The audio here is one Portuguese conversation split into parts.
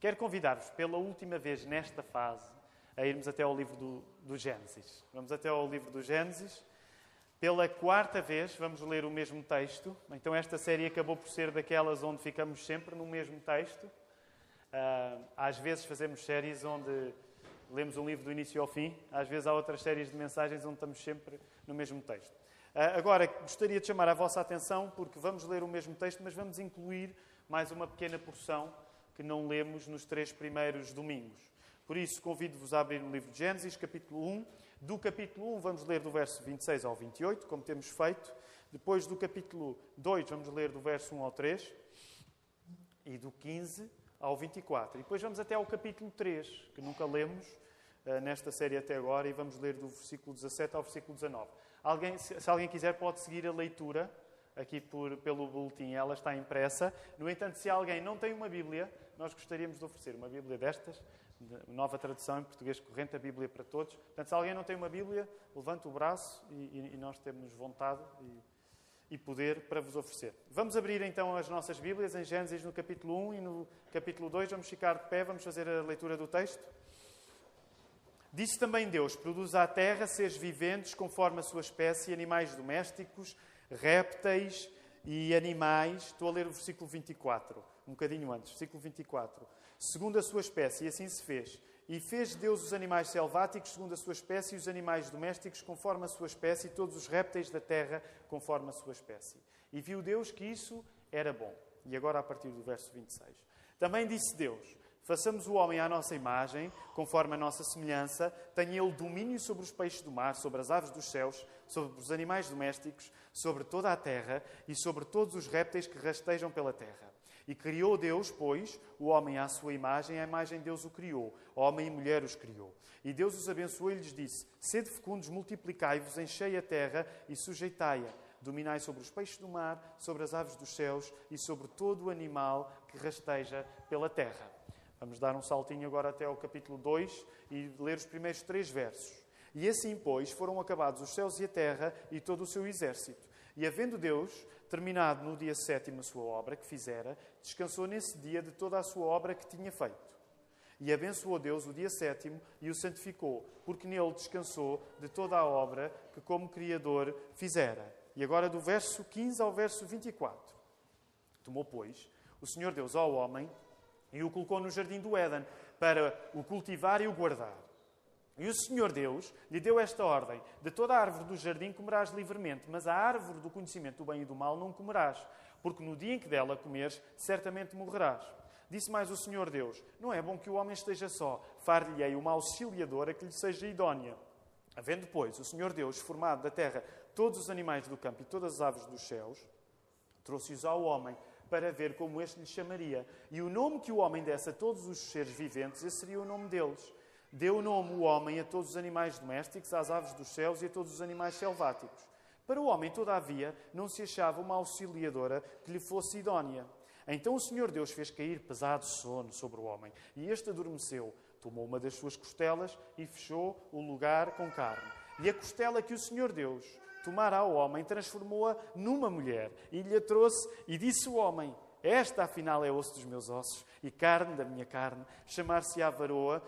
Quero convidar-vos pela última vez nesta fase a irmos até ao livro do, do Gênesis. Vamos até ao livro do Gênesis. Pela quarta vez vamos ler o mesmo texto. Então, esta série acabou por ser daquelas onde ficamos sempre no mesmo texto. Ah, às vezes fazemos séries onde lemos um livro do início ao fim, às vezes há outras séries de mensagens onde estamos sempre no mesmo texto. Ah, agora, gostaria de chamar a vossa atenção porque vamos ler o mesmo texto, mas vamos incluir mais uma pequena porção que não lemos nos três primeiros domingos. Por isso, convido-vos a abrir o livro de Gênesis, capítulo 1. Do capítulo 1, vamos ler do verso 26 ao 28, como temos feito. Depois, do capítulo 2, vamos ler do verso 1 ao 3. E do 15 ao 24. E depois vamos até ao capítulo 3, que nunca lemos uh, nesta série até agora, e vamos ler do versículo 17 ao versículo 19. Alguém, se, se alguém quiser, pode seguir a leitura aqui por, pelo boletim, ela está impressa. No entanto, se alguém não tem uma Bíblia, nós gostaríamos de oferecer uma Bíblia destas, nova tradução em português corrente, a Bíblia para todos. Portanto, se alguém não tem uma Bíblia, levante o braço e, e nós temos vontade e, e, poder para vos oferecer. Vamos abrir então as nossas Bíblias em Gênesis no capítulo 1 e no capítulo 2. Vamos ficar de pé, vamos fazer a leitura do texto. Disse também Deus: Produz à terra seres viventes conforme a sua espécie, animais domésticos, répteis e animais. Estou a ler o versículo 24, um bocadinho antes, versículo 24 segundo a sua espécie, e assim se fez. E fez Deus os animais selváticos segundo a sua espécie, e os animais domésticos conforme a sua espécie, e todos os répteis da terra conforme a sua espécie. E viu Deus que isso era bom. E agora, a partir do verso 26. Também disse Deus: Façamos o homem à nossa imagem, conforme a nossa semelhança, tenha ele domínio sobre os peixes do mar, sobre as aves dos céus, sobre os animais domésticos, sobre toda a terra e sobre todos os répteis que rastejam pela terra. E criou Deus, pois, o homem à sua imagem, a imagem de Deus o criou. Homem e mulher os criou. E Deus os abençoou e lhes disse: Sede fecundos, multiplicai-vos, enchei a terra e sujeitai-a. Dominai sobre os peixes do mar, sobre as aves dos céus e sobre todo o animal que rasteja pela terra. Vamos dar um saltinho agora até ao capítulo 2 e ler os primeiros três versos. E assim, pois, foram acabados os céus e a terra e todo o seu exército. E havendo Deus terminado no dia sétimo a sua obra que fizera, descansou nesse dia de toda a sua obra que tinha feito. E abençoou Deus o dia sétimo e o santificou, porque nele descansou de toda a obra que, como Criador, fizera. E agora, do verso 15 ao verso 24. Tomou, pois, o Senhor Deus ao homem e o colocou no jardim do Éden para o cultivar e o guardar. E o Senhor Deus lhe deu esta ordem: De toda a árvore do jardim comerás livremente, mas a árvore do conhecimento do bem e do mal não comerás, porque no dia em que dela comeres, certamente morrerás. Disse mais o Senhor Deus: Não é bom que o homem esteja só, far-lhe-ei uma auxiliadora que lhe seja idónea. Havendo, pois, o Senhor Deus formado da terra todos os animais do campo e todas as aves dos céus, trouxe-os ao homem para ver como este lhe chamaria. E o nome que o homem desse a todos os seres viventes, esse seria o nome deles. Deu nome o homem a todos os animais domésticos, às aves dos céus e a todos os animais selváticos. Para o homem, todavia, não se achava uma auxiliadora que lhe fosse idónea. Então o Senhor Deus fez cair pesado sono sobre o homem, e este adormeceu. Tomou uma das suas costelas e fechou o lugar com carne. E a costela que o Senhor Deus tomara ao homem transformou-a numa mulher, e lhe a trouxe, e disse o homem: Esta, afinal, é osso dos meus ossos e carne da minha carne, chamar-se-á varoa,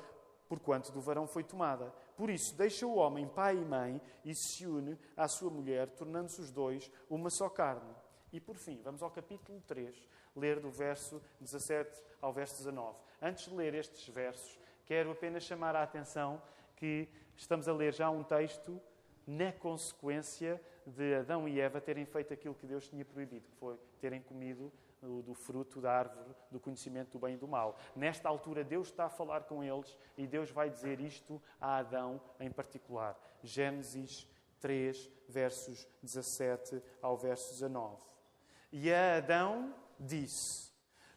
porquanto do varão foi tomada. Por isso, deixa o homem pai e mãe e se une à sua mulher, tornando-se os dois uma só carne. E por fim, vamos ao capítulo 3, ler do verso 17 ao verso 19. Antes de ler estes versos, quero apenas chamar a atenção que estamos a ler já um texto na consequência de Adão e Eva terem feito aquilo que Deus tinha proibido, que foi terem comido do, do, fruto da árvore do conhecimento do bem e do mal. Nesta altura, Deus está a falar com eles e Deus vai dizer isto a Adão em particular. Gênesis 3, versos 17 ao verso 19. E a Adão disse: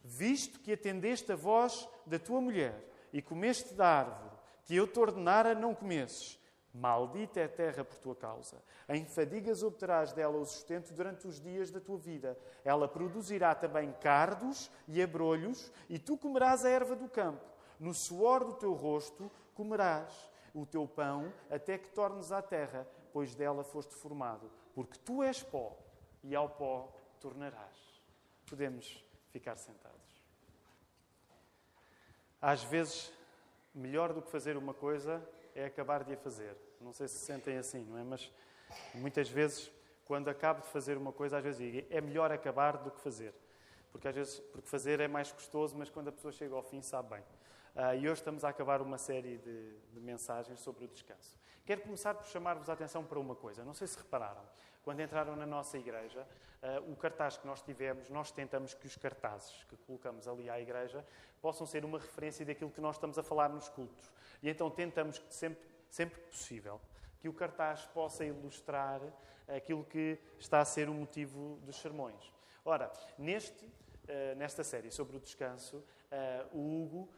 Visto que atendeste a voz da tua mulher e comeste da árvore que eu te ordenara não comesses, Maldita é a terra por tua causa. Em fadigas obterás dela o sustento durante os dias da tua vida. Ela produzirá também cardos e abrolhos, e tu comerás a erva do campo. No suor do teu rosto comerás o teu pão até que tornes à terra, pois dela foste formado. Porque tu és pó, e ao pó tornarás. Podemos ficar sentados. às vezes, melhor do que fazer uma coisa é acabar de a fazer. Não sei se se sentem assim, não é? Mas muitas vezes, quando acabo de fazer uma coisa, às vezes digo, é melhor acabar do que fazer. Porque às vezes, porque fazer é mais custoso, mas quando a pessoa chega ao fim, sabe bem. Uh, e hoje estamos a acabar uma série de, de mensagens sobre o descanso. Quero começar por chamar-vos a atenção para uma coisa. Não sei se repararam, quando entraram na nossa igreja, uh, o cartaz que nós tivemos, nós tentamos que os cartazes que colocamos ali à igreja possam ser uma referência daquilo que nós estamos a falar nos cultos. E então tentamos que sempre, sempre possível que o cartaz possa ilustrar aquilo que está a ser o motivo dos sermões. Ora, neste, uh, nesta série sobre o descanso, uh, o Hugo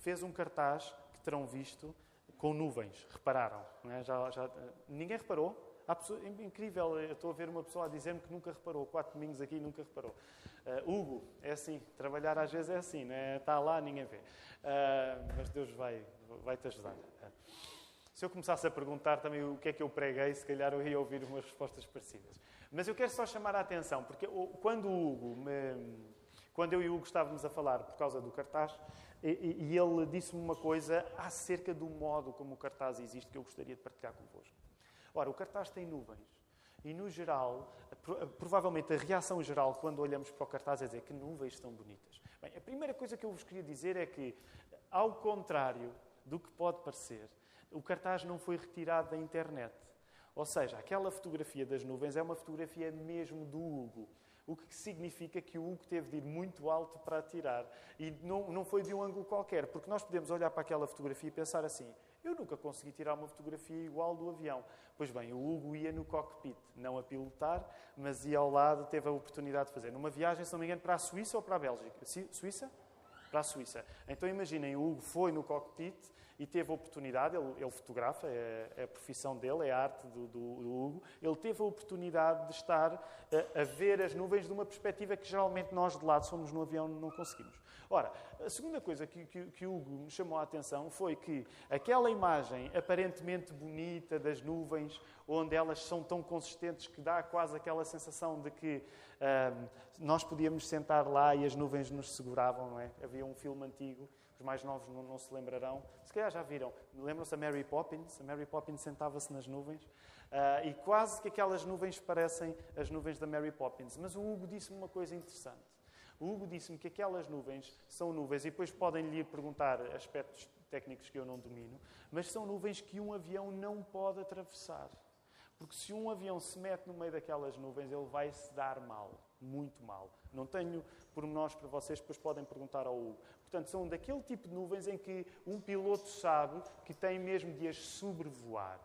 fez um cartaz que terão visto com nuvens. Repararam? É? Já, já, ninguém reparou? Pessoa, incrível, eu estou a ver uma pessoa a dizer-me que nunca reparou. Quatro domingos aqui nunca reparou. Uh, Hugo, é assim. Trabalhar às vezes é assim, né? está lá, ninguém vê. Uh, mas Deus vai, vai te ajudar. Se eu começasse a perguntar também o que é que eu preguei, se calhar eu ia ouvir umas respostas parecidas. Mas eu quero só chamar a atenção, porque quando o Hugo me, quando eu e o Hugo estávamos a falar por causa do cartaz, e ele disse-me uma coisa acerca do modo como o cartaz existe que eu gostaria de partilhar convosco. Ora, o cartaz tem nuvens. E, no geral, provavelmente a reação geral quando olhamos para o cartaz é dizer que nuvens estão bonitas. Bem, a primeira coisa que eu vos queria dizer é que, ao contrário do que pode parecer, o cartaz não foi retirado da internet. Ou seja, aquela fotografia das nuvens é uma fotografia mesmo do Hugo o que significa que o Hugo teve de ir muito alto para atirar. E não, não foi de um ângulo qualquer, porque nós podemos olhar para aquela fotografia e pensar assim: eu nunca consegui tirar uma fotografia igual do avião. Pois bem, o Hugo ia no cockpit, não a pilotar, mas ia ao lado, teve a oportunidade de fazer. Numa viagem, se não me engano, para a Suíça ou para a Bélgica? Suíça? Para a Suíça. Então imaginem, o Hugo foi no cockpit e teve a oportunidade, ele, ele fotografa, é, é, a profissão dele, é a arte do, do, do Hugo, ele teve a oportunidade de estar a, a, ver as nuvens de uma perspectiva que geralmente nós de lado somos no avião não conseguimos. Ora, a segunda coisa que, que, que Hugo me chamou a atenção foi que aquela imagem aparentemente bonita das nuvens, onde elas são tão consistentes que dá quase aquela sensação de que nós podíamos sentar lá e as nuvens nos seguravam, não é? Havia um filme antigo os mais novos não, não se lembrarão. Se calhar já viram. Lembram-se da Mary Poppins? A Mary Poppins sentava-se nas nuvens. Uh, e quase que aquelas nuvens parecem as nuvens da Mary Poppins. Mas o Hugo disse-me uma coisa interessante. O Hugo disse-me que aquelas nuvens são nuvens, e depois podem lhe perguntar aspectos técnicos que eu não domino, mas são nuvens que um avião não pode atravessar. Porque se um avião se mete no meio daquelas nuvens, ele vai se dar mal, muito mal. Não tenho pormenores para vocês, depois podem perguntar ao Hugo. Portanto, são daquele tipo de nuvens em que um piloto sabe que tem mesmo de as sobrevoar.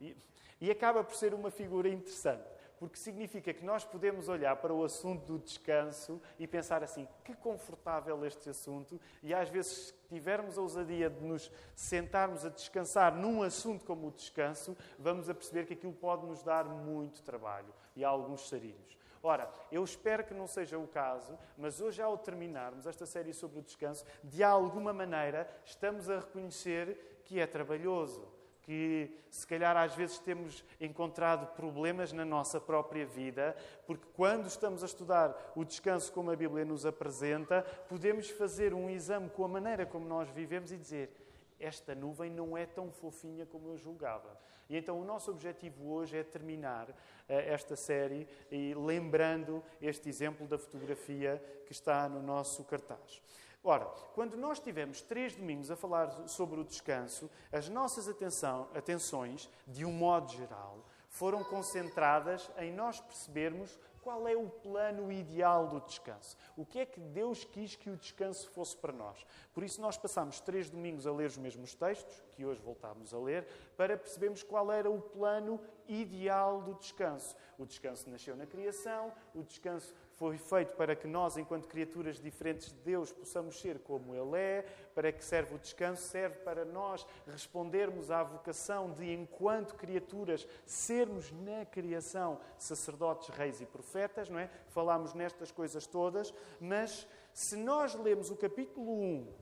E, e acaba por ser uma figura interessante, porque significa que nós podemos olhar para o assunto do descanso e pensar assim: que confortável este assunto, e às vezes, se tivermos a ousadia de nos sentarmos a descansar num assunto como o descanso, vamos a perceber que aquilo pode nos dar muito trabalho e alguns sarilhos. Ora, eu espero que não seja o caso, mas hoje, ao terminarmos esta série sobre o descanso, de alguma maneira estamos a reconhecer que é trabalhoso, que se calhar às vezes temos encontrado problemas na nossa própria vida, porque quando estamos a estudar o descanso como a Bíblia nos apresenta, podemos fazer um exame com a maneira como nós vivemos e dizer: esta nuvem não é tão fofinha como eu julgava. E então o nosso objetivo hoje é terminar uh, esta série e lembrando este exemplo da fotografia que está no nosso cartaz. Ora, quando nós tivemos três domingos a falar sobre o descanso, as nossas atenção, atenções, de um modo geral, foram concentradas em nós percebermos qual é o plano ideal do descanso? O que é que Deus quis que o descanso fosse para nós? Por isso, nós passamos três domingos a ler os mesmos textos, que hoje voltámos a ler, para percebermos qual era o plano ideal do descanso. O descanso nasceu na criação, o descanso foi feito para que nós, enquanto criaturas diferentes de Deus, possamos ser como Ele é. Para que serve o descanso? Serve para nós respondermos à vocação de, enquanto criaturas, sermos na criação sacerdotes, reis e profetas, não é? Falámos nestas coisas todas, mas se nós lemos o capítulo 1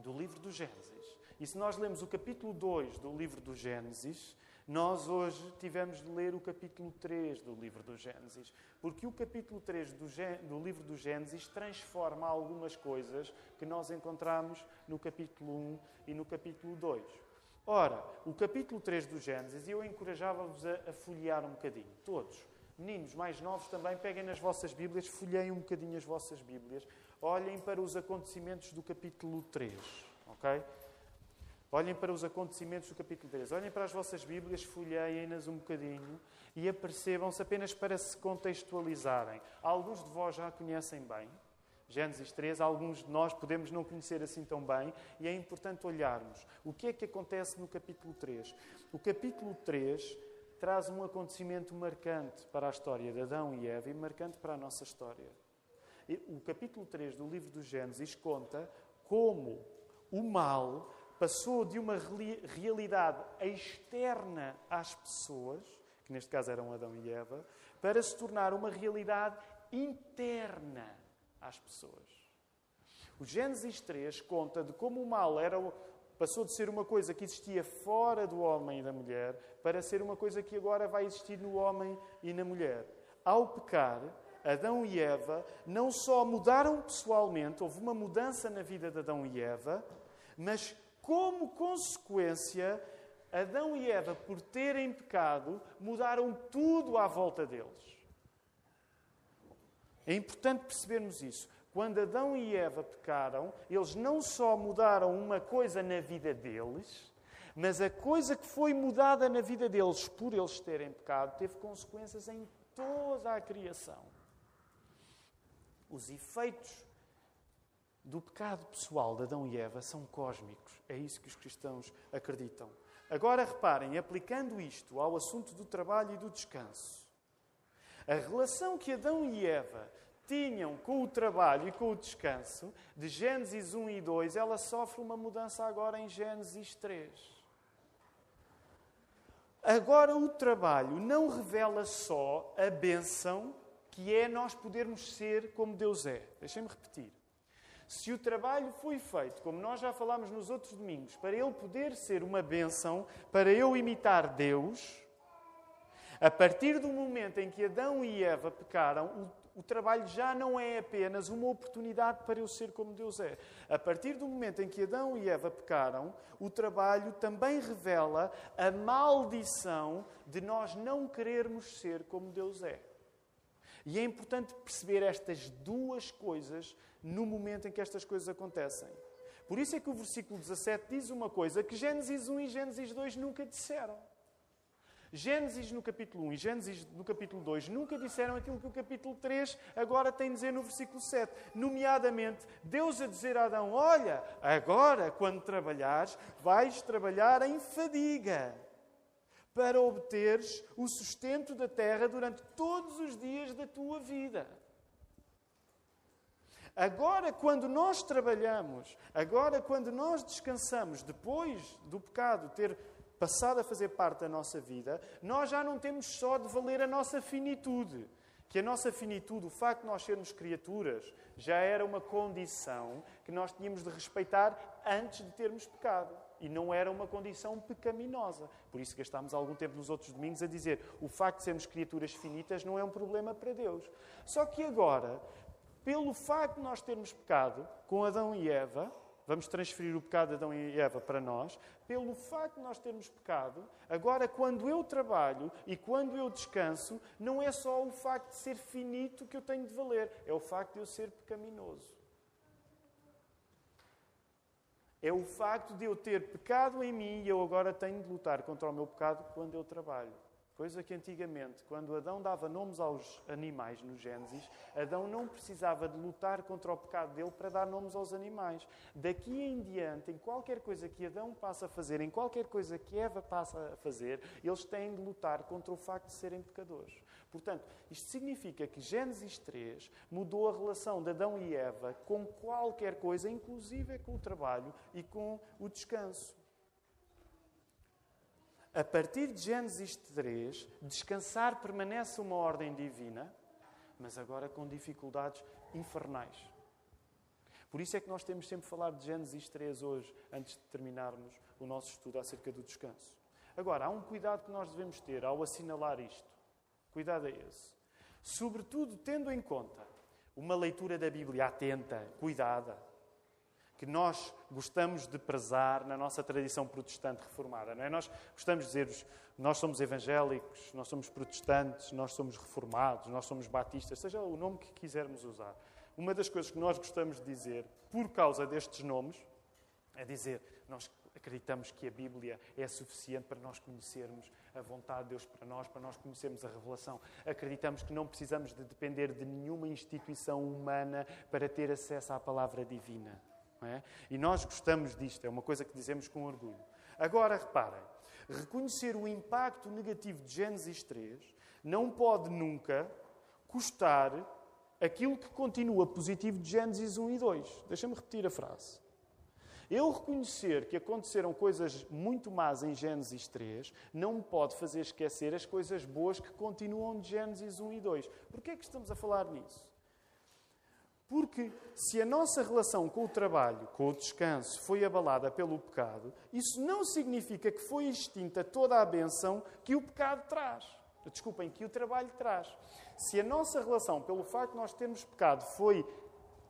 do livro do Gênesis e se nós lemos o capítulo 2 do livro do Gênesis, Nós hoje tivemos de ler o capítulo 3 do livro do Gênesis, porque o capítulo 3 do, do, livro do Gênesis transforma algumas coisas que nós encontramos no capítulo 1 e no capítulo 2. Ora, o capítulo 3 do Gênesis, eu encorajava-vos a, a folhear um bocadinho, todos. Meninos mais novos também, peguem nas vossas Bíblias, folheiem um bocadinho as vossas Bíblias, olhem para os acontecimentos do capítulo 3, ok? Olhem para os acontecimentos do capítulo 3. Olhem para as vossas Bíblias, folheiem-nas um bocadinho e apercebam-se apenas para se contextualizarem. Alguns de vós já a conhecem bem, Gênesis 3, alguns de nós podemos não conhecer assim tão bem e é importante olharmos o que é que acontece no capítulo 3. O capítulo 3 traz um acontecimento marcante para a história de Adão e Eva e marcante para a nossa história. O capítulo 3 do livro do Gênesis conta como o mal passou de uma realidade externa às pessoas, que neste caso eram Adão e Eva, para se tornar uma realidade interna às pessoas. O Gênesis 3 conta de como o mal era, passou de ser uma coisa que existia fora do homem e da mulher para ser uma coisa que agora vai existir no homem e na mulher. Ao pecar, Adão e Eva não só mudaram pessoalmente, houve uma mudança na vida de Adão e Eva, mas como consequência, Adão e Eva, por terem pecado, mudaram tudo à volta deles. É importante percebermos isso. Quando Adão e Eva pecaram, eles não só mudaram uma coisa na vida deles, mas a coisa que foi mudada na vida deles por eles terem pecado teve consequências em toda a criação. Os efeitos do pecado pessoal de Adão e Eva são cósmicos. É isso que os cristãos acreditam. Agora reparem, aplicando isto ao assunto do trabalho e do descanso, a relação que Adão e Eva tinham com o trabalho e com o descanso, de Gênesis 1 e 2, ela sofre uma mudança agora em Gênesis 3. Agora o trabalho não revela só a bênção que é nós podermos ser como Deus é. Deixem-me repetir. Se o trabalho foi feito, como nós já falámos nos outros domingos, para ele poder ser uma bênção, para eu imitar Deus, a partir do momento em que Adão e Eva pecaram, o, o, trabalho já não é apenas uma oportunidade para eu ser como Deus é. A partir do momento em que Adão e Eva pecaram, o trabalho também revela a maldição de nós não querermos ser como Deus é. E é importante perceber estas duas coisas no momento em que estas coisas acontecem. Por isso é que o versículo 17 diz uma coisa que Gênesis 1 e Gênesis 2 nunca disseram. Gênesis no capítulo 1 e Gênesis no capítulo 2 nunca disseram aquilo que o capítulo 3 agora tem a dizer no versículo 7. Nomeadamente, Deus a dizer a Adão: Olha, agora, quando trabalhares, vais trabalhar em fadiga para obteres o sustento da terra durante todos os dias da tua vida. Agora, quando nós trabalhamos, agora, quando nós descansamos, depois do pecado ter passado a fazer parte da nossa vida, nós já não temos só de valer a nossa finitude. Que a nossa finitude, o facto de nós sermos criaturas, já era uma condição que nós tínhamos de respeitar antes de termos pecado. E não era uma condição pecaminosa. Por isso gastámos algum tempo nos outros domingos a dizer o facto de sermos criaturas finitas não é um problema para Deus. Só que agora, pelo facto de nós termos pecado com Adão e Eva, vamos transferir o pecado de Adão e Eva para nós, pelo facto de nós termos pecado, agora quando eu trabalho e quando eu descanso, não é só o facto de ser finito que eu tenho de valer, é o facto de eu ser pecaminoso. É o facto de eu ter pecado em mim e eu agora tenho de lutar contra o meu pecado quando eu trabalho. Coisa que antigamente, quando Adão dava nomes aos animais no Gênesis, Adão não precisava de lutar contra o pecado dele para dar nomes aos animais. Daqui em diante, em qualquer coisa que Adão passa a fazer, em qualquer coisa que Eva passa a fazer, eles têm de lutar contra o facto de serem pecadores. Portanto, isto significa que Gênesis 3 mudou a relação de Adão e Eva com qualquer coisa, inclusive com o trabalho e com o descanso. A partir de Gênesis 3, descansar permanece uma ordem divina, mas agora com dificuldades infernais. Por isso é que nós temos sempre falado de Gênesis 3 hoje, antes de terminarmos o nosso estudo acerca do descanso. Agora, há um cuidado que nós devemos ter ao assinalar isto. Cuidado é esse. Sobretudo tendo em conta uma leitura da Bíblia atenta, cuidada, que nós gostamos de prezar na nossa tradição protestante reformada. Não é? Nós gostamos de dizer nós somos evangélicos, nós somos protestantes, nós somos reformados, nós somos batistas, seja o nome que quisermos usar. Uma das coisas que nós gostamos de dizer, por causa destes nomes, é dizer nós acreditamos que a Bíblia é suficiente para nós conhecermos a vontade de Deus para nós, para nós conhecermos a revelação. Acreditamos que não precisamos de depender de nenhuma instituição humana para ter acesso à palavra divina. É? E nós gostamos disto, é uma coisa que dizemos com orgulho. Agora, reparem, reconhecer o impacto negativo de Gênesis 3 não pode nunca custar aquilo que continua positivo de Gênesis 1 e 2. Deixa-me repetir a frase. Eu reconhecer que aconteceram coisas muito más em Gênesis 3 não me pode fazer esquecer as coisas boas que continuam de Gênesis 1 e 2. Por que é que estamos a falar nisso? Porque se a nossa relação com o trabalho, com o descanso, foi abalada pelo pecado, isso não significa que foi extinta toda a benção que o pecado traz. Desculpem, que o trabalho traz. Se a nossa relação, pelo facto de nós termos pecado, foi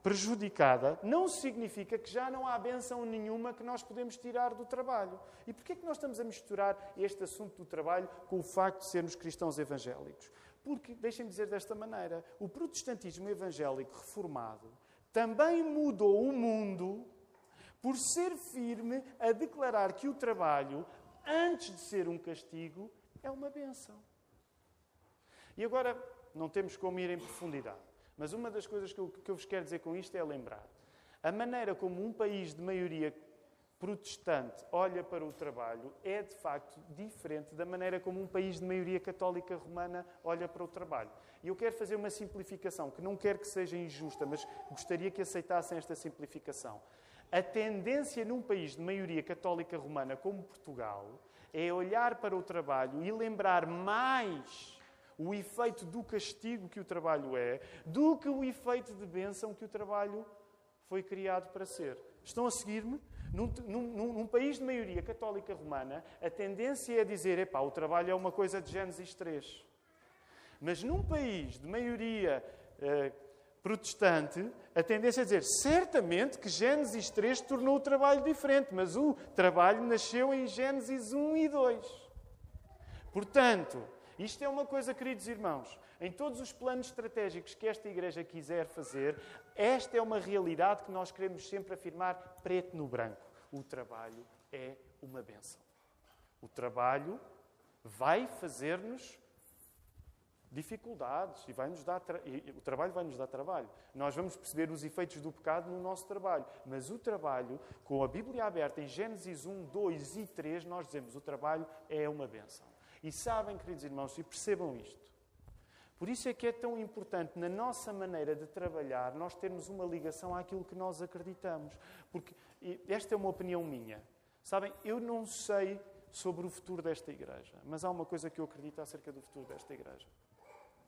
prejudicada, não significa que já não há benção nenhuma que nós podemos tirar do trabalho. E porquê é que nós estamos a misturar este assunto do trabalho com o facto de sermos cristãos evangélicos? Porque, deixem-me dizer desta maneira, o protestantismo evangélico reformado também mudou o mundo por ser firme a declarar que o trabalho, antes de ser um castigo, é uma benção. E agora, não temos como ir em profundidade. Mas uma das coisas que eu, que eu vos quero dizer com isto é lembrar a maneira como um país de maioria protestante olha para o trabalho é de facto diferente da maneira como um país de maioria católica romana olha para o trabalho. E eu quero fazer uma simplificação que não quero que seja injusta, mas gostaria que aceitassem esta simplificação. A tendência num país de maioria católica romana como Portugal é olhar para o trabalho e lembrar mais o efeito do castigo que o trabalho é, do que o efeito de bênção que o trabalho foi criado para ser. Estão a seguir-me? Num, num, num, país de maioria católica romana, a tendência é dizer: epá, o trabalho é uma coisa de Gênesis 3. Mas num país de maioria eh, protestante, a tendência é dizer: certamente que Gênesis 3 tornou o trabalho diferente, mas o trabalho nasceu em Gênesis 1 e 2. Portanto, isto é uma coisa, queridos irmãos, em todos os planos estratégicos que esta igreja quiser fazer, esta é uma realidade que nós queremos sempre afirmar preto no branco. O trabalho é uma benção. O trabalho vai fazer-nos dificuldades e vai nos dar e o trabalho vai nos dar trabalho. Nós vamos perceber os efeitos do pecado no nosso trabalho, mas o trabalho, com a Bíblia aberta em Gênesis 1, 2 e 3, nós dizemos o trabalho é uma benção. E sabem, queridos irmãos, e percebam isto. Por isso é que é tão importante, na nossa maneira de trabalhar, nós termos uma ligação àquilo que nós acreditamos. Porque esta é uma opinião minha. Sabem, eu não sei sobre o futuro desta igreja, mas há uma coisa que eu acredito acerca do futuro desta igreja.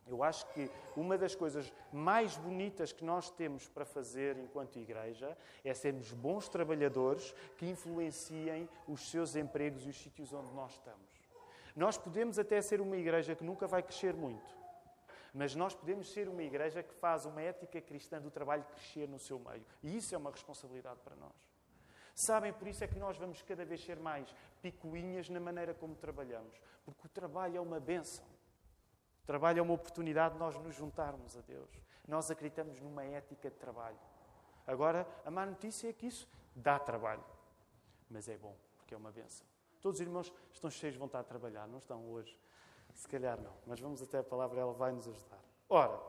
Eu acho que uma das coisas mais bonitas que nós temos para fazer enquanto igreja é sermos bons trabalhadores que influenciem os seus empregos e os sítios onde nós estamos. Nós podemos até ser uma igreja que nunca vai crescer muito, mas nós podemos ser uma igreja que faz uma ética cristã do trabalho crescer no seu meio. E isso é uma responsabilidade para nós. Sabem, por isso é que nós vamos cada vez ser mais picuinhas na maneira como trabalhamos, porque o trabalho é uma benção. O trabalho é uma oportunidade de nós nos juntarmos a Deus. Nós acreditamos numa ética de trabalho. Agora, a má notícia é que isso dá trabalho, mas é bom, porque é uma benção. Todos os irmãos estão cheios de vontade de trabalhar, não estão hoje? Se calhar não, mas vamos até a palavra, ela vai nos ajudar. Ora,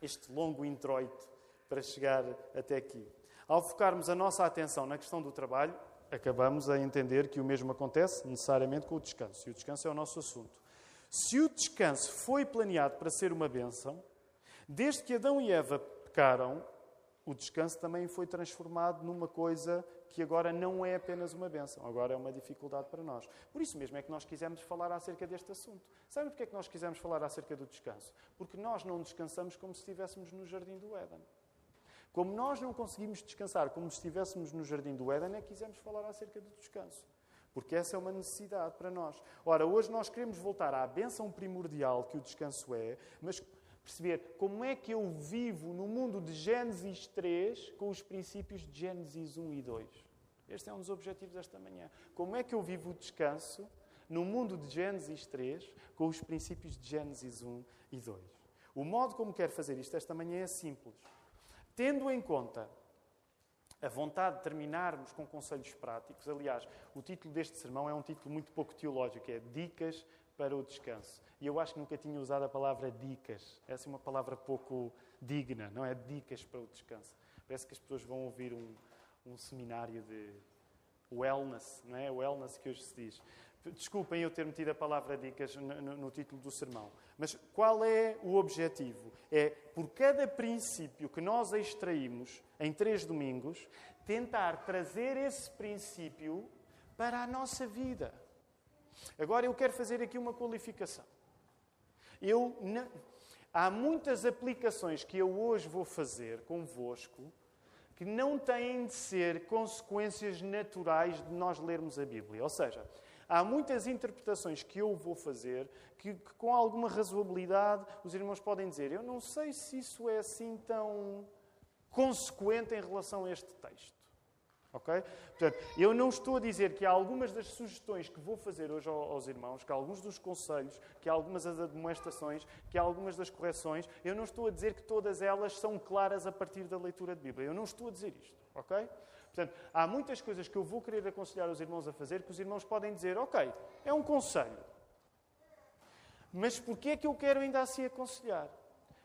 este longo introito para chegar até aqui. Ao focarmos a nossa atenção na questão do trabalho, acabamos a entender que o mesmo acontece necessariamente com o descanso. E o descanso é o nosso assunto. Se o descanso foi planeado para ser uma bênção, desde que Adão e Eva pecaram, o descanso também foi transformado numa coisa que agora não é apenas uma benção, agora é uma dificuldade para nós. Por isso mesmo é que nós quisemos falar acerca deste assunto. Sabem porquê é que nós quisemos falar acerca do descanso? Porque nós não descansamos como se estivéssemos no jardim do Éden. Como nós não conseguimos descansar como se estivéssemos no jardim do Éden, é que quisemos falar acerca do descanso. Porque essa é uma necessidade para nós. Ora, hoje nós queremos voltar à bênção primordial que o descanso é, mas perceber como é que eu vivo no mundo de Gênesis 3 com os princípios de Gênesis 1 e 2. Este é um dos objetivos desta manhã. Como é que eu vivo o descanso no mundo de Gênesis 3 com os princípios de Gênesis 1 e 2? O modo como quero fazer isto esta manhã é simples. Tendo em conta a vontade de terminarmos com conselhos práticos, aliás, o título deste sermão é um título muito pouco teológico, é Dicas para o Descanso. E eu acho que nunca tinha usado a palavra dicas. Essa é uma palavra pouco digna, não é? Dicas para o descanso. Parece que as pessoas vão ouvir um, um seminário de wellness, não é? Wellness que hoje se diz. Desculpem eu ter metido a palavra dicas no, no, no, título do sermão. Mas qual é o objetivo? É, por cada princípio que nós extraímos em três domingos, tentar trazer esse princípio para a nossa vida. Agora eu quero fazer aqui uma qualificação. Eu, não, há muitas aplicações que eu hoje vou fazer convosco que não têm de ser consequências naturais de nós lermos a Bíblia. Ou seja, há muitas interpretações que eu vou fazer que, que, com alguma razoabilidade, os irmãos podem dizer: Eu não sei se isso é assim tão consequente em relação a este texto. Ok? Portanto, eu não estou a dizer que há algumas das sugestões que vou fazer hoje aos irmãos, que há alguns dos conselhos, que há algumas das admoestações, que há algumas das correções, eu não estou a dizer que todas elas são claras a partir da leitura de Bíblia. Eu não estou a dizer isto. Ok? Portanto, há muitas coisas que eu vou querer aconselhar os irmãos a fazer que os irmãos podem dizer, ok, é um conselho. Mas porquê é que eu quero ainda assim aconselhar?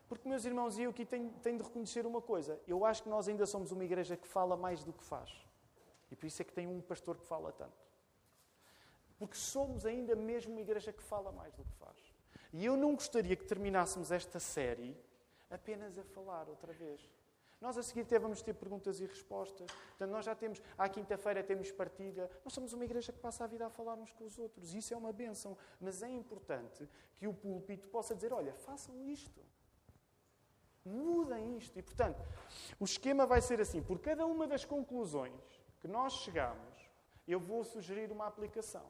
Porque, meus irmãos, e eu aqui tenho, tenho de reconhecer uma coisa. Eu acho que nós ainda somos uma igreja que fala mais do que faz. E por isso é que tem um pastor que fala tanto. Porque somos ainda mesmo uma igreja que fala mais do que faz. E eu não gostaria que terminássemos esta série apenas a falar outra vez. Nós a seguir até vamos ter perguntas e respostas. Portanto, nós já temos, à quinta-feira temos partilha. Nós somos uma igreja que passa a vida a falar uns com os outros. Isso é uma bênção. Mas é importante que o púlpito possa dizer: olha, façam isto. Mudem isto. E, portanto, o esquema vai ser assim: por cada uma das conclusões que nós chegamos, eu vou sugerir uma aplicação.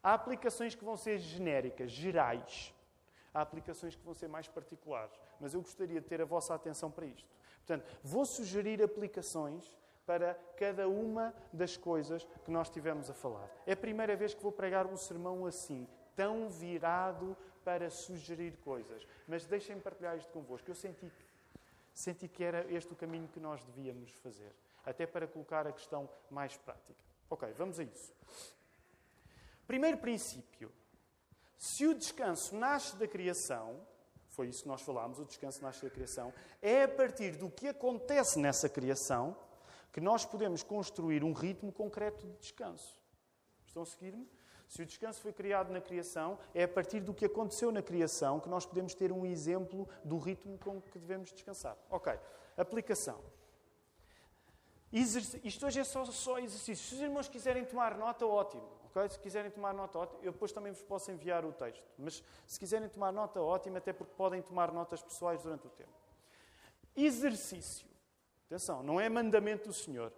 Há aplicações que vão ser genéricas, gerais. Há aplicações que vão ser mais particulares. Mas eu gostaria de ter a vossa atenção para isto. Portanto, vou sugerir aplicações para cada uma das coisas que nós tivemos a falar. É a primeira vez que vou pregar um sermão assim, tão virado para sugerir coisas. Mas deixem-me partilhar isto convosco. Eu senti, senti que era este o caminho que nós devíamos fazer, até para colocar a questão mais prática. Ok, vamos a isso. Primeiro princípio. Se o descanso nasce da criação, foi isso que nós falámos, o descanso nasce da criação, é a partir do que acontece nessa criação que nós podemos construir um ritmo concreto de descanso. Estão a seguir-me? Se o descanso foi criado na criação, é a partir do que aconteceu na criação que nós podemos ter um exemplo do ritmo com que devemos descansar. Ok, aplicação. Isto hoje é só, só exercício. Se os irmãos quiserem tomar nota, ótimo. Okay? Se quiserem tomar nota, ótimo. Eu depois também vos posso enviar o texto. Mas se quiserem tomar nota, ótimo, até porque podem tomar notas pessoais durante o tempo. Exercício. Atenção, não é mandamento do Senhor,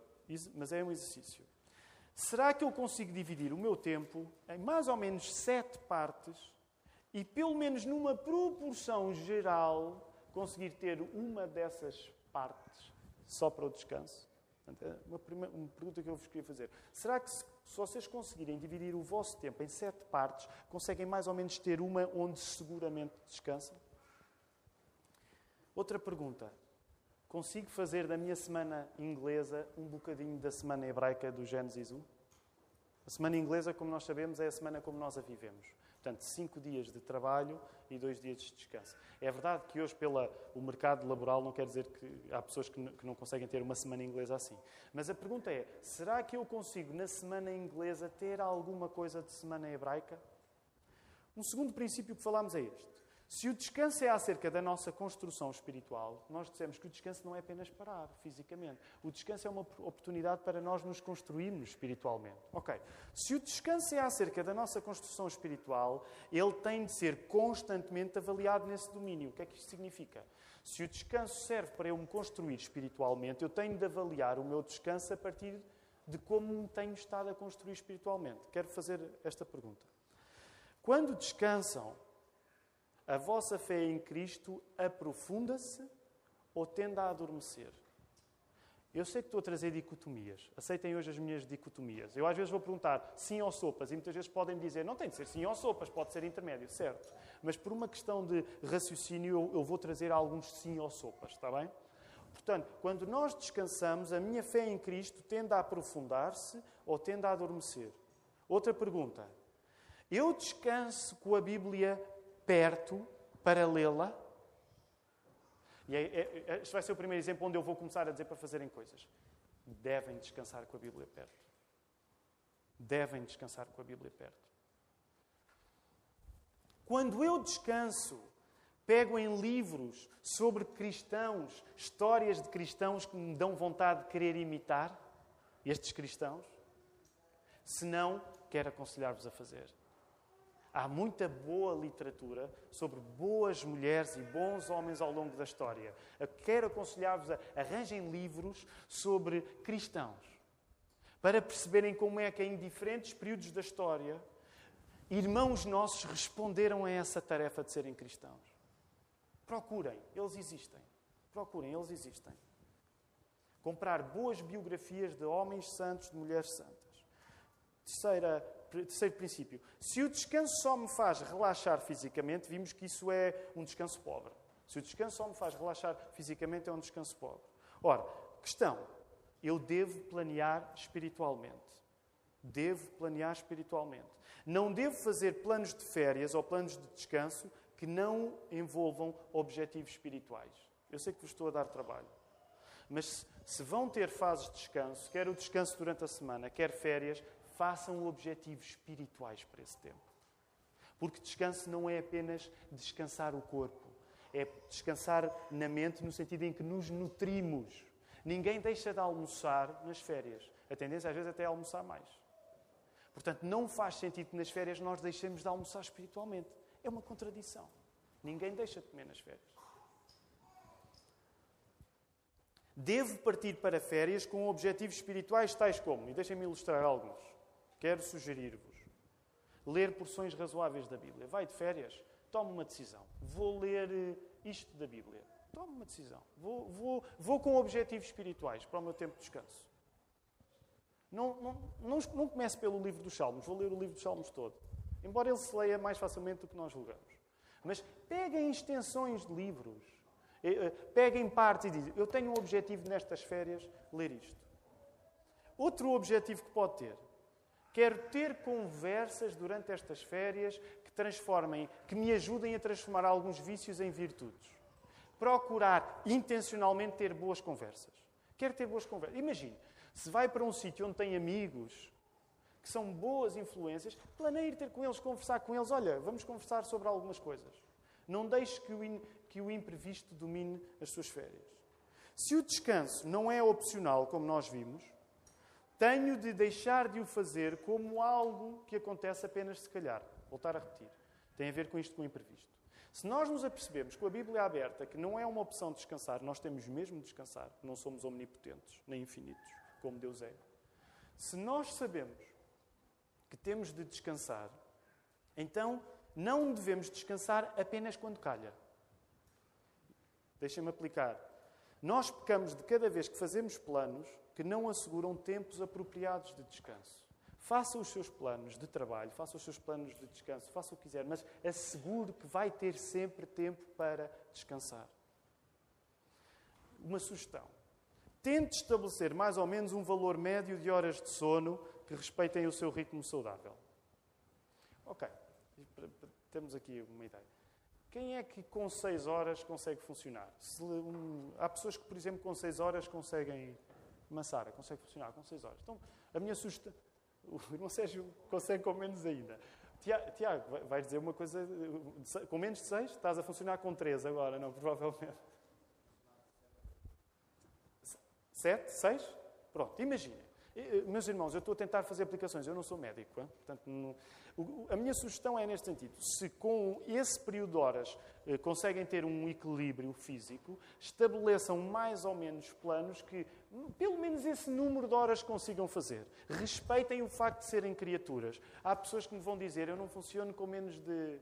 mas é um exercício. Será que eu consigo dividir o meu tempo em mais ou menos sete partes e, pelo menos numa proporção geral, conseguir ter uma dessas partes só para o descanso? É uma, uma pergunta que eu vos queria fazer. Será que se se vocês conseguirem dividir o vosso tempo em sete partes, conseguem mais ou menos ter uma onde seguramente descansam? Outra pergunta. Consigo fazer da minha semana inglesa um bocadinho da semana hebraica do Gênesis 1? A semana inglesa, como nós sabemos, é a semana como nós a vivemos. Portanto, cinco dias de trabalho e dois dias de descanso. É verdade que hoje, pelo mercado laboral, não quer dizer que há pessoas que, que não conseguem ter uma semana inglesa assim. Mas a pergunta é: será que eu consigo, na semana inglesa, ter alguma coisa de semana hebraica? Um segundo princípio que falámos é este. Se o descanso é acerca da nossa construção espiritual, nós dissemos que o descanso não é apenas parar fisicamente. O descanso é uma oportunidade para nós nos construirmos espiritualmente. Ok. Se o descanso é acerca da nossa construção espiritual, ele tem de ser constantemente avaliado nesse domínio. O que é que isto significa? Se o descanso serve para eu me construir espiritualmente, eu tenho de avaliar o meu descanso a partir de como tenho estado a construir espiritualmente. Quero fazer esta pergunta. Quando descansam, a vossa fé em Cristo aprofunda-se ou tende a adormecer? Eu sei que estou a trazer dicotomias. Aceitem hoje as minhas dicotomias. Eu às vezes vou perguntar sim ou sopas e muitas vezes podem dizer não tem de ser sim ou sopas, pode ser intermédio, certo. Mas por uma questão de raciocínio eu, vou trazer alguns sim ou sopas, está bem? Portanto, quando nós descansamos, a minha fé em Cristo tende a aprofundar-se ou tende a adormecer? Outra pergunta. Eu descanso com a Bíblia perto para lê-la? E é, é, é, este vai ser o primeiro exemplo onde eu vou começar a dizer para fazerem coisas. Devem descansar com a Bíblia perto. Devem descansar com a Bíblia perto. Quando eu descanso, pego em livros sobre cristãos, histórias de cristãos que me dão vontade de querer imitar estes cristãos. Se não, quero aconselhar-vos a fazer. Há muita boa literatura sobre boas mulheres e bons homens ao longo da história. Eu quero aconselhar-vos a arranjem livros sobre cristãos, para perceberem como é que em diferentes períodos da história irmãos nossos responderam a essa tarefa de serem cristãos. Procurem, eles existem. Procurem, eles existem. Comprar boas biografias de homens santos, de mulheres santas. Terceira terceiro princípio. Se o descanso só me faz relaxar fisicamente, vimos que isso é um descanso pobre. Se o descanso só me faz relaxar fisicamente, é um descanso pobre. Ora, questão: eu devo planear espiritualmente. Devo planear espiritualmente. Não devo fazer planos de férias ou planos de descanso que não envolvam objetivos espirituais. Eu sei que vos estou a dar trabalho. Mas se vão ter fases de descanso, quer o descanso durante a semana, quer férias, façam objetivos espirituais para esse tempo. Porque descanso não é apenas descansar o corpo, é descansar na mente no sentido em que nos nutrimos. Ninguém deixa de almoçar nas férias. A tendência às vezes até é almoçar mais. Portanto, não faz sentido que nas férias nós deixemos de almoçar espiritualmente. É uma contradição. Ninguém deixa de comer nas férias. Devo partir para férias com objetivos espirituais tais como, e deixem-me ilustrar alguns. Quero sugerir-vos ler porções razoáveis da Bíblia. Vai de férias, tome uma decisão. Vou ler eh, isto da Bíblia. Tome uma decisão. Vou, vou, vou com objetivos espirituais para o meu tempo de descanso. Não, não, não, não comece pelo livro dos Salmos. Vou ler o livro dos Salmos todo. Embora ele se leia mais facilmente do que nós julgamos. Mas peguem extensões de livros. Eh, eh, peguem partes e dizem: Eu tenho um objetivo nestas férias, ler isto. Outro objetivo que pode ter Quero ter conversas durante estas férias que transformem, que me ajudem a transformar alguns vícios em virtudes. Procurar intencionalmente ter boas conversas. Quero ter boas conversas. Imagine, se vai para um sítio onde tem amigos que são boas influências, planeie ir ter com eles, conversar com eles. Olha, vamos conversar sobre algumas coisas. Não deixe que o, in, que o imprevisto domine as suas férias. Se o descanso não é opcional, como nós vimos, tenho de deixar de o fazer como algo que acontece apenas se calhar. Voltar a repetir. Tem a ver com isto com o imprevisto. Se nós nos apercebemos com a Bíblia aberta que não é uma opção descansar, nós temos mesmo de descansar. Não somos omnipotentes, nem infinitos, como Deus é. Se nós sabemos que temos de descansar, então não devemos descansar apenas quando calha. Deixem-me aplicar. Nós pecamos de cada vez que fazemos planos que não asseguram tempos apropriados de descanso. Faça os seus planos de trabalho, faça os seus planos de descanso, faça o que quiser, mas assegure que vai ter sempre tempo para descansar. Uma sugestão. Tente estabelecer mais ou menos um valor médio de horas de sono que respeitem o seu ritmo saudável. Ok, temos aqui uma ideia. Quem é que com 6 horas consegue funcionar? Se, um, há pessoas que, por exemplo, com 6 horas conseguem Massara consegue funcionar com 6 horas. Então, a minha sugestão. O irmão Sérgio consegue com menos ainda. Tiago, vai dizer uma coisa. Com menos de 6, estás a funcionar com 3 agora, não? Provavelmente. 7? 6? Pronto, imaginem. Eh, meus irmãos, eu estou a tentar fazer aplicações, eu não sou médico. Portanto, não... a minha sugestão é neste sentido: se com esse período de horas conseguem ter um equilíbrio físico, estabeleçam mais ou menos planos que, hum, pelo menos, esse número de horas consigam fazer. Respeitem o facto de serem criaturas. Há pessoas que me vão dizer: eu não funciono com menos de.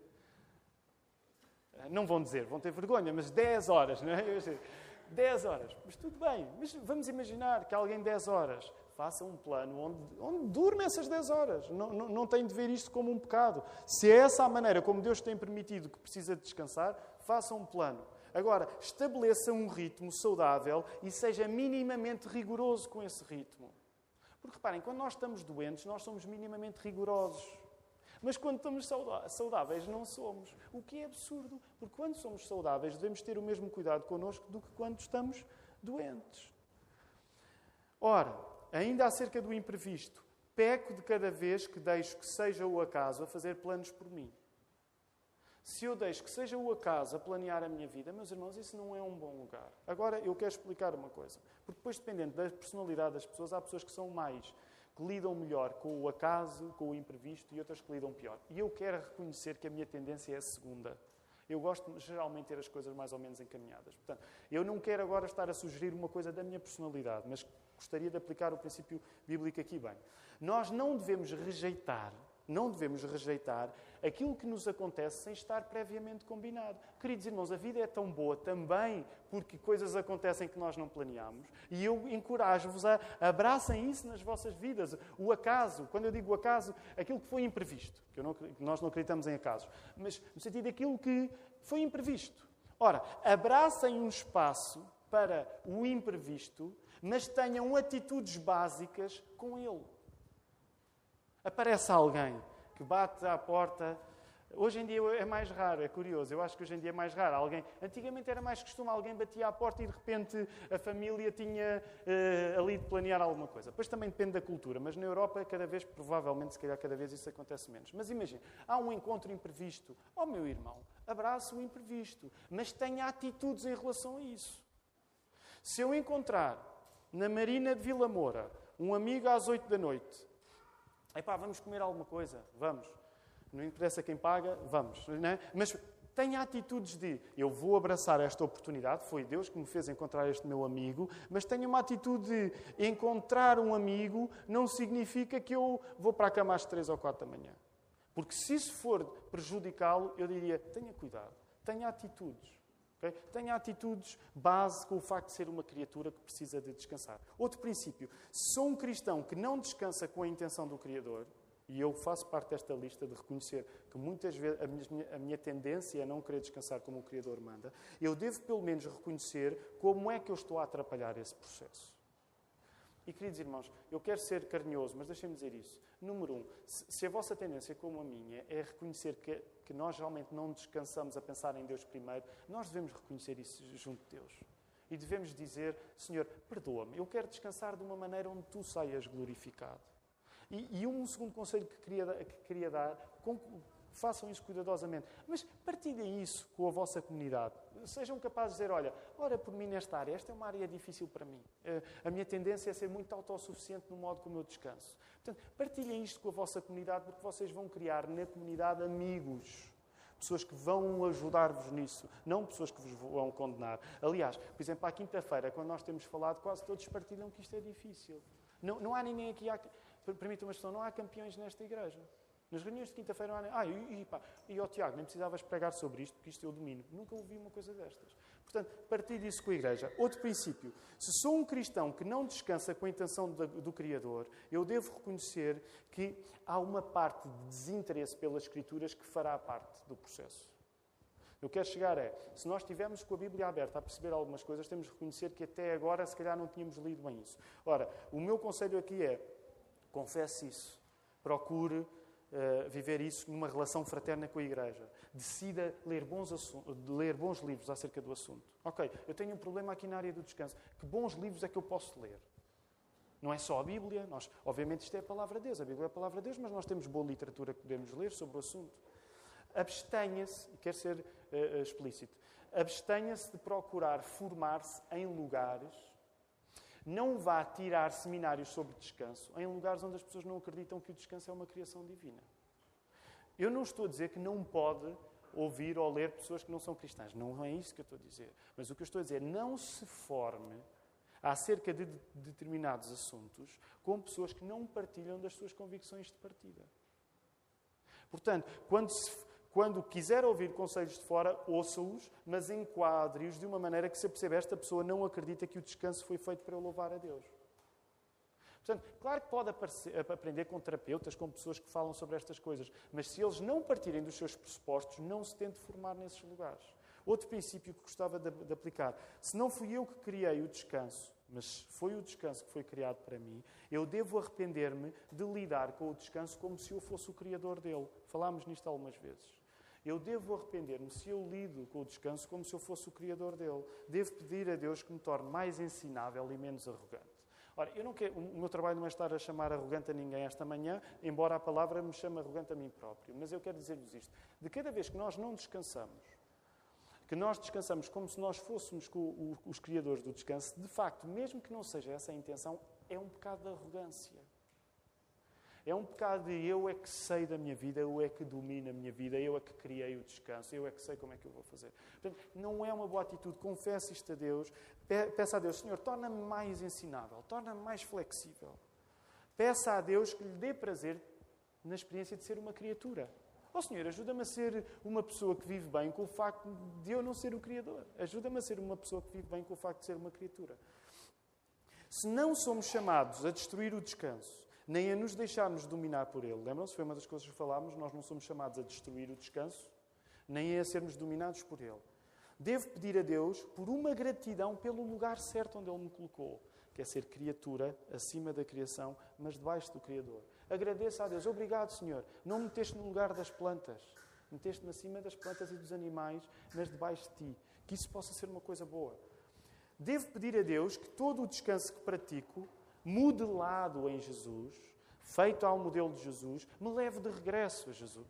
Eh, não vão dizer, vão ter vergonha, mas 10 horas, não é? 10 horas. Mas tudo bem, mas vamos imaginar que alguém 10 horas faça um plano onde, onde durma essas 10 horas. Não, não, não tem de ver isto como um pecado. Se é essa a maneira como Deus tem permitido que precisa de descansar, faça um plano. Agora, estabeleça um ritmo saudável e seja minimamente rigoroso com esse ritmo. Porque reparem, quando nós estamos doentes, nós somos minimamente rigorosos. Mas quando estamos saudáveis, não somos. O que é absurdo, porque quando somos saudáveis, devemos ter o mesmo cuidado connosco do que quando estamos doentes. Ora, Ainda acerca do imprevisto, peco de cada vez que deixo que seja o acaso a fazer planos por mim. Se eu deixo que seja o acaso a planear a minha vida, meus irmãos, isso não é um bom lugar. Agora, eu quero explicar uma coisa. Porque depois, dependendo da personalidade das pessoas, há pessoas que são mais, que lidam melhor com o acaso, com o imprevisto, e outras que lidam pior. E eu quero reconhecer que a minha tendência é a segunda. Eu gosto geralmente de ter as coisas mais ou menos encaminhadas. Portanto, eu não quero agora estar a sugerir uma coisa da minha personalidade, mas gostaria de aplicar o princípio bíblico aqui bem. Nós não devemos rejeitar, não devemos rejeitar aquilo que nos acontece sem estar previamente combinado. Queridos irmãos, a vida é tão boa também porque coisas acontecem que nós não planeamos. E eu encorajo-vos a abracem isso nas vossas vidas. O acaso, quando eu digo acaso, aquilo que foi imprevisto. Que não, nós não acreditamos em acasos. Mas no sentido daquilo que foi imprevisto. Ora, abracem um espaço para o imprevisto mas tenham atitudes básicas com Ele. Aparece alguém que bate à porta. Hoje em dia é mais raro, é curioso. Eu acho que hoje em dia é mais raro. Alguém, antigamente era mais costume, alguém batia à porta e de repente a família tinha uh, ali de planear alguma coisa. Depois também depende da cultura, mas na Europa cada vez, provavelmente, se calhar cada vez isso acontece menos. Mas imagine, há um encontro imprevisto. Oh meu irmão, abraça o imprevisto, mas tenha atitudes em relação a isso. Se eu encontrar na Marina de Vila Moura, um amigo às 8 da noite. Epá, vamos comer alguma coisa? Vamos. Não interessa quem paga, vamos. Não é? Mas tenha atitudes de eu vou abraçar esta oportunidade, foi Deus que me fez encontrar este meu amigo, mas tenha uma atitude de encontrar um amigo não significa que eu vou para a cama às 3 ou 4 da manhã. Porque se isso for prejudicá-lo, eu diria: tenha cuidado, tenha atitudes. Okay? Tenha atitudes base com o facto de ser uma criatura que precisa de descansar. Outro princípio: sou um cristão que não descansa com a intenção do Criador, e eu faço parte desta lista de reconhecer que muitas vezes a minha, a minha, tendência é não querer descansar como o Criador manda. Eu devo, pelo menos, reconhecer como é que eu estou a atrapalhar esse processo. E, queridos irmãos, eu quero ser carinhoso, mas deixem-me dizer isso. Número um, se a vossa tendência, como a minha, é reconhecer que, que nós realmente não descansamos a pensar em Deus primeiro, nós devemos reconhecer isso junto de Deus. E devemos dizer: Senhor, perdoa-me, eu quero descansar de uma maneira onde tu saias glorificado. E, e um segundo conselho que queria, que queria dar, façam isso cuidadosamente. Mas partilhem isso com a vossa comunidade. Sejam capazes de dizer: olha, ora por mim nesta área, esta é uma área difícil para mim. Eh, a minha tendência é ser muito autossuficiente no modo como eu descanso. Portanto, partilhem isto com a vossa comunidade, porque vocês vão criar na comunidade amigos. Pessoas que vão ajudar-vos nisso, não pessoas que vos vão condenar. Aliás, por exemplo, à quinta-feira, quando nós temos falado, quase todos partilham que isto é difícil. Não, não há ninguém aqui. Há, permita uma questão, não há campeões nesta igreja. Nas reuniões de quinta-feira, ah, e, e, pá, e ó Tiago, nem precisavas pregar sobre isto, porque isto eu domino. Nunca ouvi uma coisa destas. Portanto, partilhe isso com a Igreja. Outro princípio. Se sou um cristão que não descansa com a intenção do, do Criador, eu devo reconhecer que há uma parte de desinteresse pelas Escrituras que fará parte do processo. Eu quero chegar é, se nós estivermos com a Bíblia aberta a perceber algumas coisas, temos de reconhecer que até agora, se calhar, não tínhamos lido bem isso. Ora, o meu conselho aqui é, confesse isso. Procure uh, viver isso numa relação fraterna com a Igreja. Decida ler bons, ler bons livros acerca do assunto. Ok, eu tenho um problema aqui na área do descanso. Que bons livros é que eu posso ler? Não é só a Bíblia, nós, obviamente isto é a palavra de Deus, a Bíblia é a palavra de Deus, mas nós temos boa literatura que podemos ler sobre o assunto. Abstenha-se, e quer ser uh, explícito, abstenha-se de procurar formar-se em lugares Não vá tirar seminários sobre descanso em lugares onde as pessoas não acreditam que o descanso é uma criação divina. Eu não estou a dizer que não pode ouvir ou ler pessoas que não são cristãs. Não é isso que eu estou a dizer. Mas o que eu estou a dizer é não se forme acerca de determinados assuntos com pessoas que não partilham das suas convicções de partida. Portanto, quando, se, quando quiser ouvir conselhos de fora, ouça-os, mas enquadre-os de uma maneira que se perceba esta pessoa não acredita que o descanso foi feito para eu louvar a Deus. Portanto, claro que pode aparecer, aprender com terapeutas, com pessoas que falam sobre estas coisas, mas se eles não partirem dos seus pressupostos, não se tente formar nesses lugares. Outro princípio que gostava de, de aplicar: se não fui eu que criei o descanso, mas foi o descanso que foi criado para mim, eu devo arrepender-me de lidar com o descanso como se eu fosse o criador dele. Falámos nisto algumas vezes. Eu devo arrepender-me se eu lido com o descanso como se eu fosse o criador dele. Devo pedir a Deus que me torne mais ensinável e menos arrogante. Ora, eu não quero, o meu trabalho não é estar a chamar arrogante a ninguém esta manhã, embora a palavra me chame arrogante a mim próprio. Mas eu quero dizer-vos isto: de cada vez que nós não descansamos, que nós descansamos como se nós fôssemos os criadores do descanso, de facto, mesmo que não seja essa a intenção, é um pecado de arrogância. É um pecado de eu é que sei da minha vida, eu é que domino a minha vida, eu é que criei o descanso, eu é que sei como é que eu vou fazer. Portanto, não é uma boa atitude. Confesse isto a Deus. Peça a Deus, Senhor, torna-me mais ensinável, torna-me mais flexível. Peça a Deus que lhe dê prazer na experiência de ser uma criatura. Oh Senhor, ajuda-me a ser uma pessoa que vive bem com o facto de eu não ser o Criador. Ajuda-me a ser uma pessoa que vive bem com o facto de ser uma criatura. Se não somos chamados a destruir o descanso, nem a nos deixarmos dominar por ele. Lembram-se? Foi uma das coisas que falámos. Nós não somos chamados a destruir o descanso, nem a sermos dominados por ele. Devo pedir a Deus por uma gratidão pelo lugar certo onde Ele me colocou, que é ser criatura acima da criação, mas debaixo do Criador. Agradeça a Deus. Obrigado, Senhor. Não me meteste no lugar das plantas. Meteste-me acima das plantas e dos animais, mas debaixo de ti. Que isso possa ser uma coisa boa. Devo pedir a Deus que todo o descanso que pratico modelado em Jesus, feito ao modelo de Jesus, me leve de regresso a Jesus.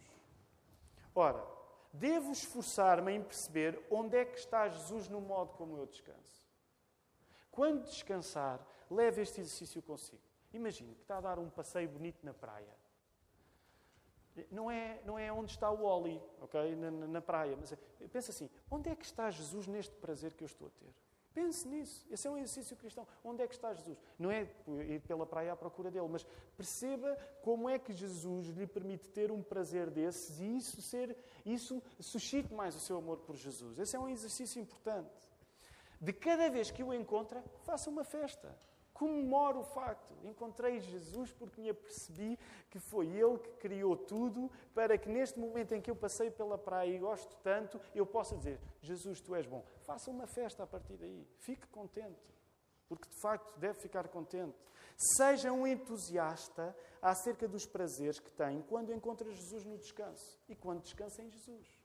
Ora, devo esforçar-me em perceber onde é que está Jesus no modo como eu descanso. Quando descansar, leve este exercício consigo. Imagine que está a dar um passeio bonito na praia. Não é, não é onde está o Oli, ok? Na, na, na praia. Mas é, pensa assim: onde é que está Jesus neste prazer que eu estou a ter? Pense nisso. Esse é um exercício cristão. Onde é que está Jesus? Não é ir pela praia à procura dele, mas perceba como é que Jesus lhe permite ter um prazer desses e isso ser, isso suscite mais o seu amor por Jesus. Esse é um exercício importante. De cada vez que o encontra, faça uma festa comemoro o facto. Encontrei Jesus porque me apercebi que foi Ele que criou tudo para que neste momento em que eu passei pela praia e gosto tanto, eu possa dizer: Jesus, tu és bom. Faça uma festa a partir daí. Fique contente. Porque de facto deve ficar contente. Seja um entusiasta acerca dos prazeres que tem quando encontra Jesus no descanso e quando descansa em Jesus.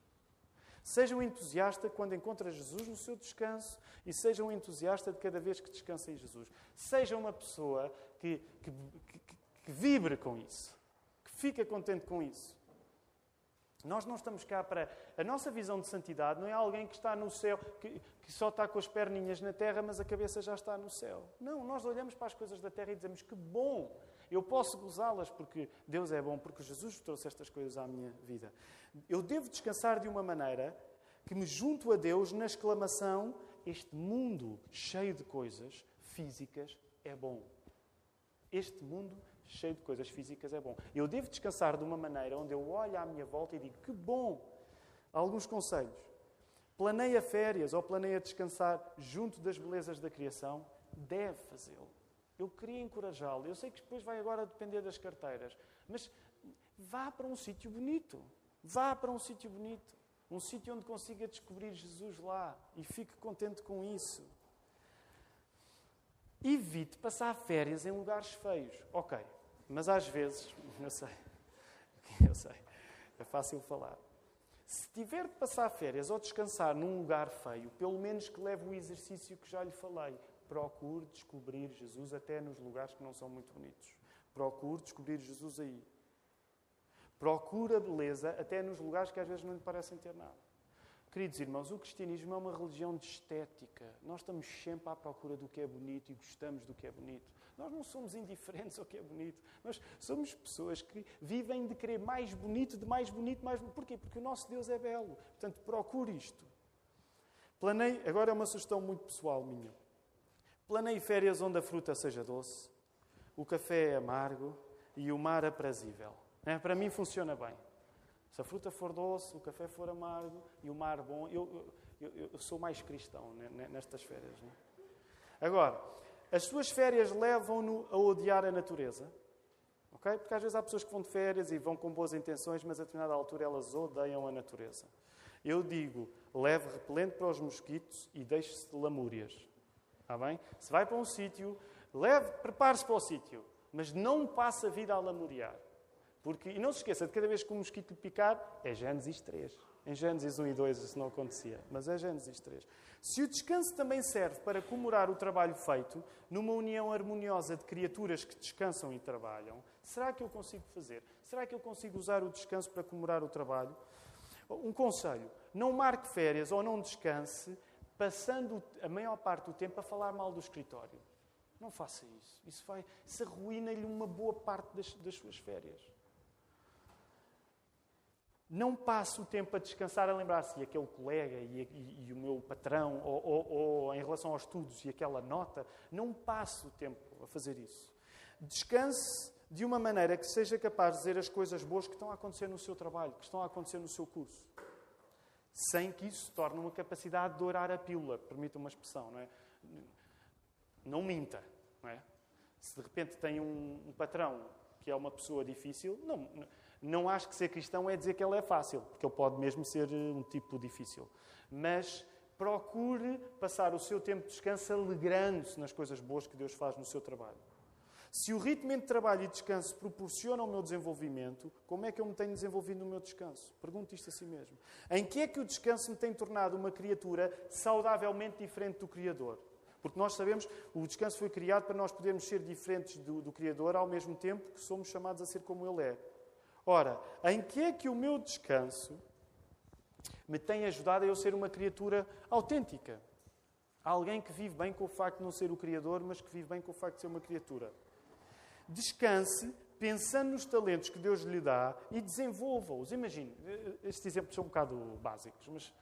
Seja um entusiasta quando encontra Jesus no seu descanso e seja um entusiasta de cada vez que descansa em Jesus. Seja uma pessoa que, que, que, que vibre com isso, que fica contente com isso. Nós não estamos cá para. A nossa visão de santidade não é alguém que está no céu, que, que, só está com as perninhas na terra, mas a cabeça já está no céu. Não, nós olhamos para as coisas da terra e dizemos que bom, eu posso gozá-las porque Deus é bom, porque Jesus trouxe estas coisas à minha vida. Eu devo descansar de uma maneira que me junto a Deus na exclamação: Este mundo cheio de coisas físicas é bom. Este mundo cheio de coisas físicas é bom. Eu devo descansar de uma maneira onde eu olho à minha volta e digo: Que bom! Alguns conselhos. Planeia férias ou planeia descansar junto das belezas da criação? Deve fazê-lo. Eu queria encorajá-lo. Eu sei que depois vai agora depender das carteiras, mas vá para um sítio bonito. Vá para um sítio bonito, um sítio onde consiga descobrir Jesus lá e fique contente com isso. Evite passar férias em lugares feios. Ok, mas às vezes, eu sei, eu sei, é fácil falar. Se tiver de passar férias ou descansar num lugar feio, pelo menos que leve o exercício que já lhe falei. Procure descobrir Jesus até nos lugares que não são muito bonitos. Procure descobrir Jesus aí. Procura beleza até nos lugares que às vezes não lhe parecem ter nada. Queridos irmãos, o cristianismo é uma religião de estética. Nós estamos sempre à procura do que é bonito e gostamos do que é bonito. Nós não somos indiferentes ao que é bonito. Nós somos pessoas que vivem de querer mais bonito, de mais bonito, mais bonito. Porquê? Porque o nosso Deus é belo. Portanto, procure isto. Planei, agora é uma sugestão muito pessoal minha. Planei férias onde a fruta seja doce, o café é amargo e o mar aprazível. É, para mim funciona bem. Se a fruta for doce, o café for amargo e o mar bom, eu, eu, eu, sou mais cristão nestas férias. É? Agora, as suas férias levam-no a odiar a natureza. Okay? Porque às vezes há pessoas que vão de férias e vão com boas intenções, mas a determinada altura elas odeiam a natureza. Eu digo, leve repelente para os mosquitos e deixe-se de lamúrias. Está bem? Se vai para um sítio, leve, prepare-se para o sítio, mas não passe a vida a lamuriar. Porque, e não se esqueça, de cada vez que um mosquito lhe picar, é Gênesis 3. Em Gênesis 1 e 2 isso não acontecia, mas é Gênesis 3. Se o descanso também serve para comemorar o trabalho feito, numa união harmoniosa de criaturas que descansam e trabalham, será que eu consigo fazer? Será que eu consigo usar o descanso para comemorar o trabalho? Um conselho: não marque férias ou não descanse passando a maior parte do tempo a falar mal do escritório. Não faça isso. Isso, vai, isso arruína-lhe uma boa parte das, das suas férias. Não passe o tempo a descansar a lembrar-se e aquele colega e, e, e o meu patrão, ou, ou, ou, em relação aos estudos e aquela nota. Não passe o tempo a fazer isso. Descanse de uma maneira que seja capaz de dizer as coisas boas que estão a acontecer no seu trabalho, que estão a acontecer no seu curso. Sem que isso se torne uma capacidade de orar a pílula, permita uma expressão, não é? Não minta, não é? Se de repente tem um, um patrão que é uma pessoa difícil, não não acho que ser cristão é dizer que ele é fácil, porque ele pode mesmo ser eh, um tipo difícil. Mas procure passar o seu tempo de descanso alegrando-se nas coisas boas que Deus faz no seu trabalho. Se o ritmo de trabalho e descanso proporciona o meu desenvolvimento, como é que eu me tenho desenvolvido no meu descanso? Pergunto isto a si mesmo. Em que é que o descanso me tem tornado uma criatura saudavelmente diferente do Criador? Porque nós sabemos que o descanso foi criado para nós podermos ser diferentes do, do Criador ao mesmo tempo que somos chamados a ser como Ele é. Ora, em que é que o meu descanso me tem ajudado a eu ser uma criatura autêntica? Alguém que vive bem com o facto de não ser o Criador, mas que vive bem com o facto de ser uma criatura. Descanse pensando nos talentos que Deus lhe dá e desenvolva-os. Imagine, estes exemplos são um bocado básicos, mas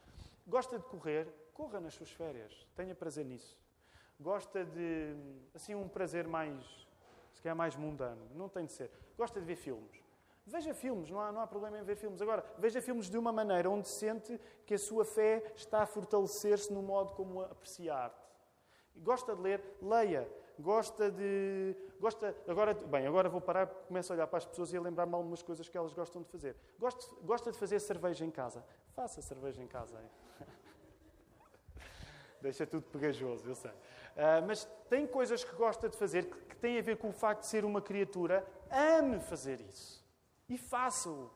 gosta de correr, corra nas suas férias, tenha prazer nisso. Gosta de, assim, um prazer mais, se calhar mais mundano, não tem de ser. Gosta de ver filmes, Veja filmes, não há, não há problema em ver filmes. Agora, veja filmes de uma maneira onde sente que a sua fé está a fortalecer-se no modo como aprecia a arte. Gosta de ler, leia. Gosta de. Gosta, agora, bem, agora vou parar, começo a olhar para as pessoas e a lembrar-me algumas coisas que elas gostam de fazer. Gosta, gosta de fazer cerveja em casa. Faça cerveja em casa. Deixa tudo pegajoso, eu sei. Uh, mas tem coisas que gosta de fazer que, que têm a ver com o facto de ser uma criatura. Ame fazer isso e faça-o.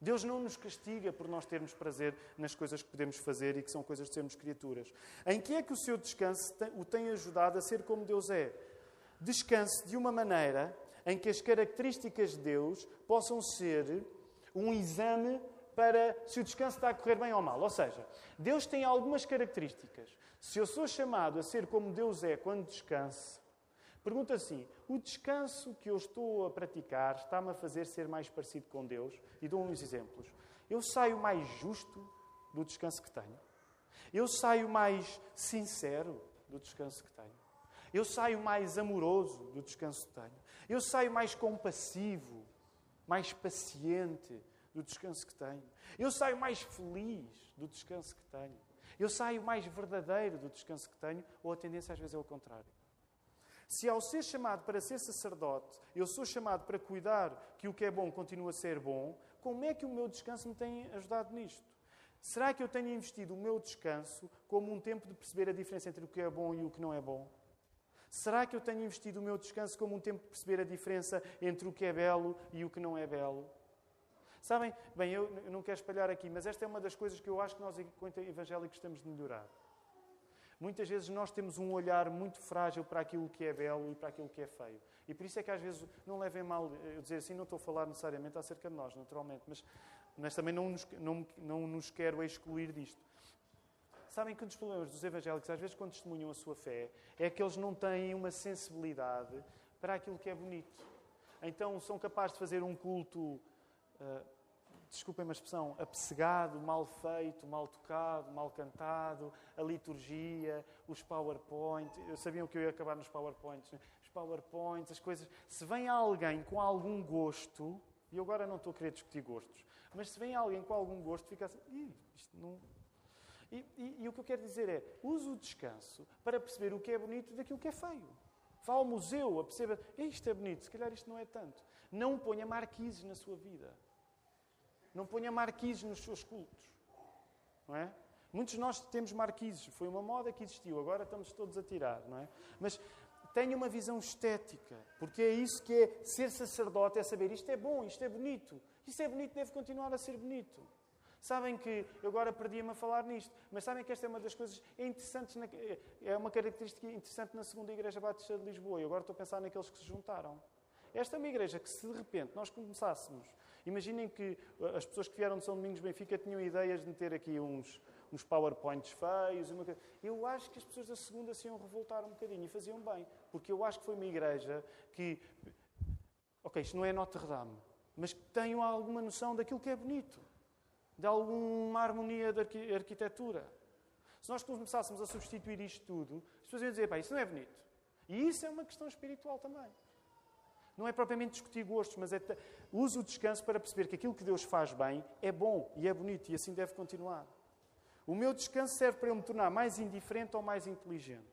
Deus não nos castiga por nós termos prazer nas coisas que podemos fazer e que são coisas de sermos criaturas. Em que é que o seu descanso o tem ajudado a ser como Deus é? Descanse de uma maneira em que as características de Deus possam ser um exame para se o descanso está a correr bem ou mal. Ou seja, Deus tem algumas características. Se eu sou chamado a ser como Deus é quando descanse, Pergunta assim: o descanso que eu estou a praticar está-me a fazer ser mais parecido com Deus? E dou uns exemplos. Eu saio mais justo do descanso que tenho. Eu saio mais sincero do descanso que tenho. Eu saio mais amoroso do descanso que tenho. Eu saio mais compassivo, mais paciente do descanso que tenho. Eu saio mais feliz do descanso que tenho. Eu saio mais verdadeiro do descanso que tenho, ou a tendência às vezes é o contrário. Se ao ser chamado para ser sacerdote, eu sou chamado para cuidar que o que é bom continue a ser bom, como é que o meu descanso me tem ajudado nisto? Será que eu tenho investido o meu descanso como um tempo de perceber a diferença entre o que é bom e o que não é bom? Será que eu tenho investido o meu descanso como um tempo de perceber a diferença entre o que é belo e o que não é belo? Sabem, bem, eu não quero espalhar aqui, mas esta é uma das coisas que eu acho que nós, enquanto evangélicos, temos de melhorar. Muitas vezes nós temos um olhar muito frágil para aquilo que é belo e para aquilo que é feio. E por isso é que às vezes não levem mal eu dizer assim, não estou a falar necessariamente acerca de nós, naturalmente, mas, mas também não nos, não, não nos quero excluir disto. Sabem que um dos problemas dos evangélicos, às vezes, quando testemunham a sua fé, é que eles não têm uma sensibilidade para aquilo que é bonito. Então são capazes de fazer um culto, uh, desculpem a expressão, apessegado, mal feito, mal tocado, mal cantado, a liturgia, os PowerPoint. Sabiam que eu ia acabar nos PowerPoints, né? Os PowerPoints, as coisas. Se vem alguém com algum gosto, e agora não estou a querer discutir gostos, mas se vem alguém com algum gosto, fica assim, isto não. E, e, e, o que eu quero dizer é, use o descanso para perceber o que é bonito daquilo que é feio. Vá ao museu a perceber, isto é bonito, se calhar isto não é tanto. Não ponha marquises na sua vida. Não ponha marquises nos seus cultos. Não é? Muitos de nós temos marquises. Foi uma moda que existiu. Agora estamos todos a tirar. Não é? Mas tenha uma visão estética. Porque é isso que é ser sacerdote, é saber isto é bom, isto é bonito. Isto é bonito, deve continuar a ser bonito. Sabem que eu agora perdi-me a falar nisto, mas sabem que esta é uma das coisas interessantes, na, é uma característica interessante na segunda Igreja Batista de Lisboa. E agora estou a pensar naqueles que se juntaram. Esta é uma igreja que, se de repente nós começássemos, imaginem que as pessoas que vieram de São Domingos Benfica tinham ideias de meter aqui uns, uns PowerPoints feios. Uma... Eu acho que as pessoas da segunda se iam revoltar um bocadinho e faziam bem, porque eu acho que foi uma igreja que. Ok, isto não é Notre Dame, mas que tenham alguma noção daquilo que é bonito de alguma harmonia da arquitetura. Se nós começássemos a substituir isto tudo, as pessoas iam dizer, pá, isso não é bonito. E isso é uma questão espiritual também. Não é propriamente discutir gostos, mas é use o descanso para perceber que aquilo que Deus faz bem é bom e é bonito e assim deve continuar. O meu descanso serve para eu me tornar mais indiferente ou mais inteligente.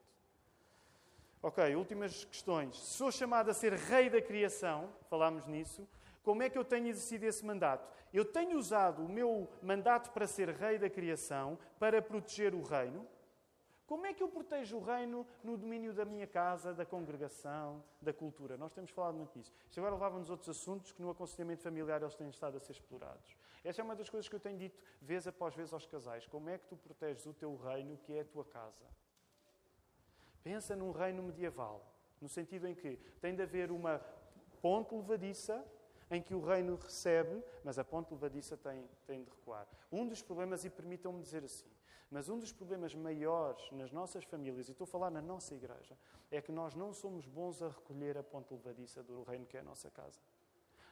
Ok, últimas questões. Sou chamado a ser rei da criação, falámos nisso. Como é que eu tenho exercido esse mandato? Eu tenho usado o meu mandato para ser rei da criação para proteger o reino. Como é que eu protejo o reino no domínio da minha casa, da congregação, da cultura? Nós temos falado muito nisso. Isto agora levava-nos outros assuntos que no aconselhamento familiar eles têm estado a ser explorados. Essa é uma das coisas que eu tenho dito vez após vez aos casais. Como é que tu proteges o teu reino, que é a tua casa? Pensa num reino medieval, no sentido em que tem de haver uma ponte levadiça em que o reino recebe, mas a ponte levadiça tem, tem de recuar. Um dos problemas, e permitam-me dizer assim, mas um dos problemas maiores nas nossas famílias, e estou a falar na nossa igreja, é que nós não somos bons a recolher a ponte levadiça do reino que é a nossa casa.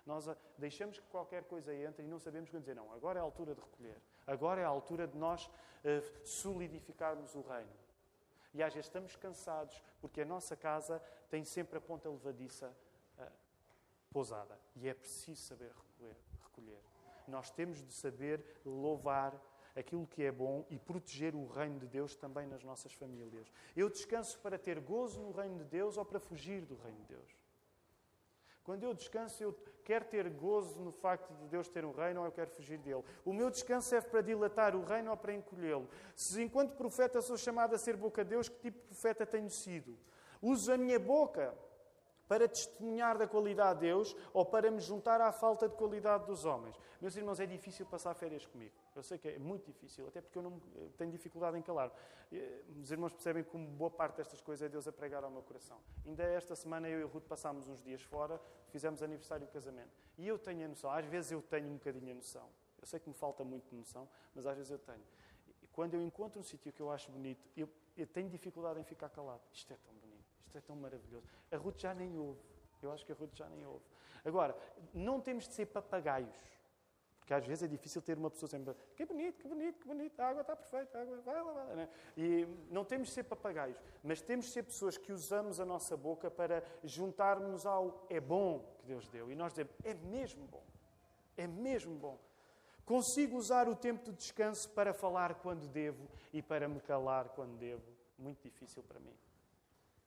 Nós deixamos que qualquer coisa entre e não sabemos quando dizer, não, agora é a altura de recolher. Agora é a altura de nós uh, solidificarmos o reino. E às vezes estamos cansados porque a nossa casa tem sempre a ponta levadiça pousada. E é preciso saber recolher. Nós temos de saber louvar aquilo que é bom e proteger o reino de Deus também nas nossas famílias. Eu descanso para ter gozo no reino de Deus ou para fugir do reino de Deus? Quando eu descanso, eu quero ter gozo no facto de Deus ter um reino ou eu quero fugir dele. O meu descanso serve para dilatar o reino ou para encolhê-lo. Se enquanto profeta sou chamado a ser boca de Deus, que tipo de profeta tenho sido? Uso a minha boca para testemunhar da qualidade de Deus ou para me juntar à falta de qualidade dos homens. Meus irmãos, é difícil passar férias comigo. Eu sei que é muito difícil, até porque eu não tenho dificuldade em calar. Os irmãos percebem como boa parte destas coisas é Deus a pregar ao meu coração. Ainda esta semana eu e o Ruth passámos uns dias fora, fizemos aniversário de casamento. E eu tenho a noção, às vezes eu tenho um bocadinho a noção. Eu sei que me falta muito de noção, mas às vezes eu tenho. E quando eu encontro um sítio que eu acho bonito, eu, eu tenho dificuldade em ficar calado. Isto é tão. Isto é tão maravilhoso. A Ruth já nem ouve. Eu acho que a Ruth já nem ouve. Agora, não temos de ser papagaios. Porque às vezes é difícil ter uma pessoa sempre. Que bonito, que bonito, que bonito, a água está perfeita, a água vai lá, vai lá. Né? E não temos de ser papagaios, mas temos de ser pessoas que usamos a nossa boca para juntarmos ao é bom que Deus deu. E nós dizemos, é mesmo bom. É mesmo bom. Consigo usar o tempo de descanso para falar quando devo e para me calar quando devo. Muito difícil para mim.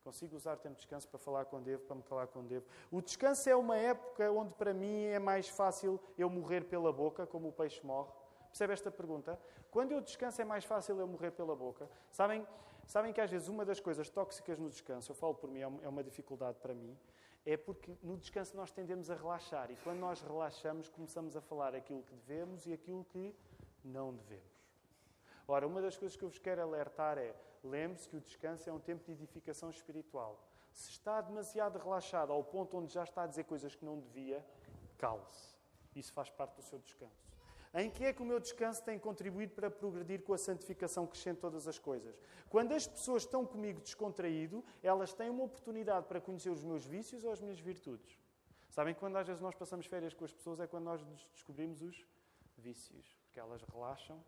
Consigo usar tempo de descanso para falar com devo, para me calar com devo. O descanso é uma época onde para mim é mais fácil eu morrer pela boca, como o peixe morre. Percebe esta pergunta? Quando eu descanso é mais fácil eu morrer pela boca. Sabem, sabem que às vezes uma das coisas tóxicas no descanso, eu falo por mim, é, é uma dificuldade para mim, é porque no descanso nós tendemos a relaxar. E quando nós relaxamos, começamos a falar aquilo que devemos e aquilo que não devemos. Ora, uma das coisas que eu vos quero alertar é lembre-se que o descanso é um tempo de edificação espiritual. Se está demasiado relaxado ao ponto onde já está a dizer coisas que não devia, cale-se. Isso faz parte do seu descanso. Em que é que o meu descanso tem contribuído para progredir com a santificação crescente todas as coisas? Quando as pessoas estão comigo descontraído, elas têm uma oportunidade para conhecer os meus vícios ou as minhas virtudes. Sabem que quando às vezes nós passamos férias com as pessoas é quando nós descobrimos os vícios, porque elas relaxam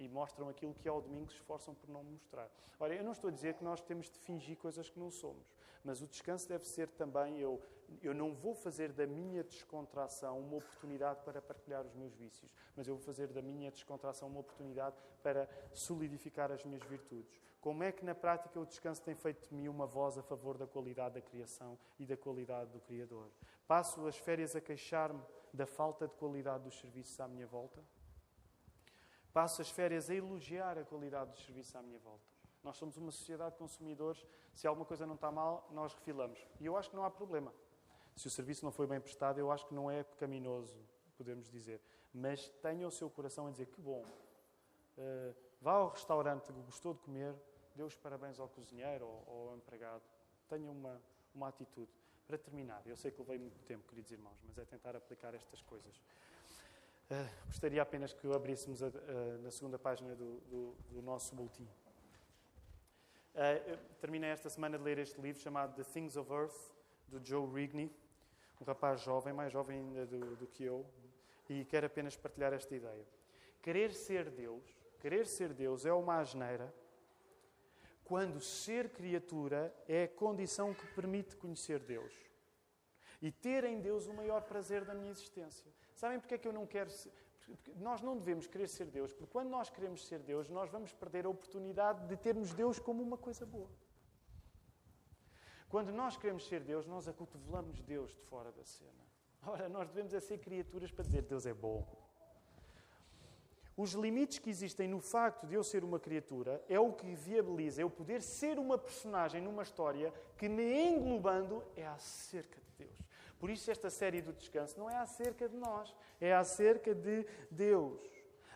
e mostram aquilo que ao domingo se esforçam por não mostrar. Ora, eu não estou a dizer que nós temos de fingir coisas que não somos, mas o descanso deve ser também eu, eu não vou fazer da minha descontração uma oportunidade para partilhar os meus vícios, mas eu vou fazer da minha descontração uma oportunidade para solidificar as minhas virtudes. Como é que na prática o descanso tem feito de mim uma voz a favor da qualidade da criação e da qualidade do Criador? Passo as férias a queixar-me da falta de qualidade dos serviços à minha volta? Passo as férias a elogiar a qualidade dos serviços à minha volta. Nós somos uma sociedade de consumidores. Se alguma coisa não está mal, nós refilamos. E eu acho que não há problema. Se o serviço não foi bem prestado, eu acho que não é pecaminoso, podemos dizer. Mas tenha o seu coração a dizer que bom. Uh, vá ao restaurante que gostou de comer, dê os parabéns ao cozinheiro ou ao empregado. Tenha uma, uma atitude. Para terminar, eu sei que levei muito tempo, queridos irmãos, mas é tentar aplicar estas coisas. Uh, gostaria apenas que abríssemos a, uh, na segunda página do, do, do nosso boletim. Uh, terminei esta semana de ler este livro chamado The Things of Earth, do Joe Rigney, um rapaz jovem, mais jovem ainda do, do que eu, e quero apenas partilhar esta ideia. Querer ser Deus, querer ser Deus é uma asneira quando ser criatura é a condição que permite conhecer Deus e ter em Deus o maior prazer da minha existência. Sabem porque é que eu não quero ser... Nós não devemos querer ser Deus, porque quando nós queremos ser Deus, nós vamos perder a oportunidade de termos Deus como uma coisa boa. Quando nós queremos ser Deus, nós acotovelamos Deus de fora da cena. Ora, nós devemos é ser criaturas para dizer Deus é bom. Os limites que existem no facto de eu ser uma criatura é o que viabiliza eu poder ser uma personagem numa história que, me englobando, é acerca de Deus. Por isso, esta série do descanso não é acerca de nós, é acerca de Deus.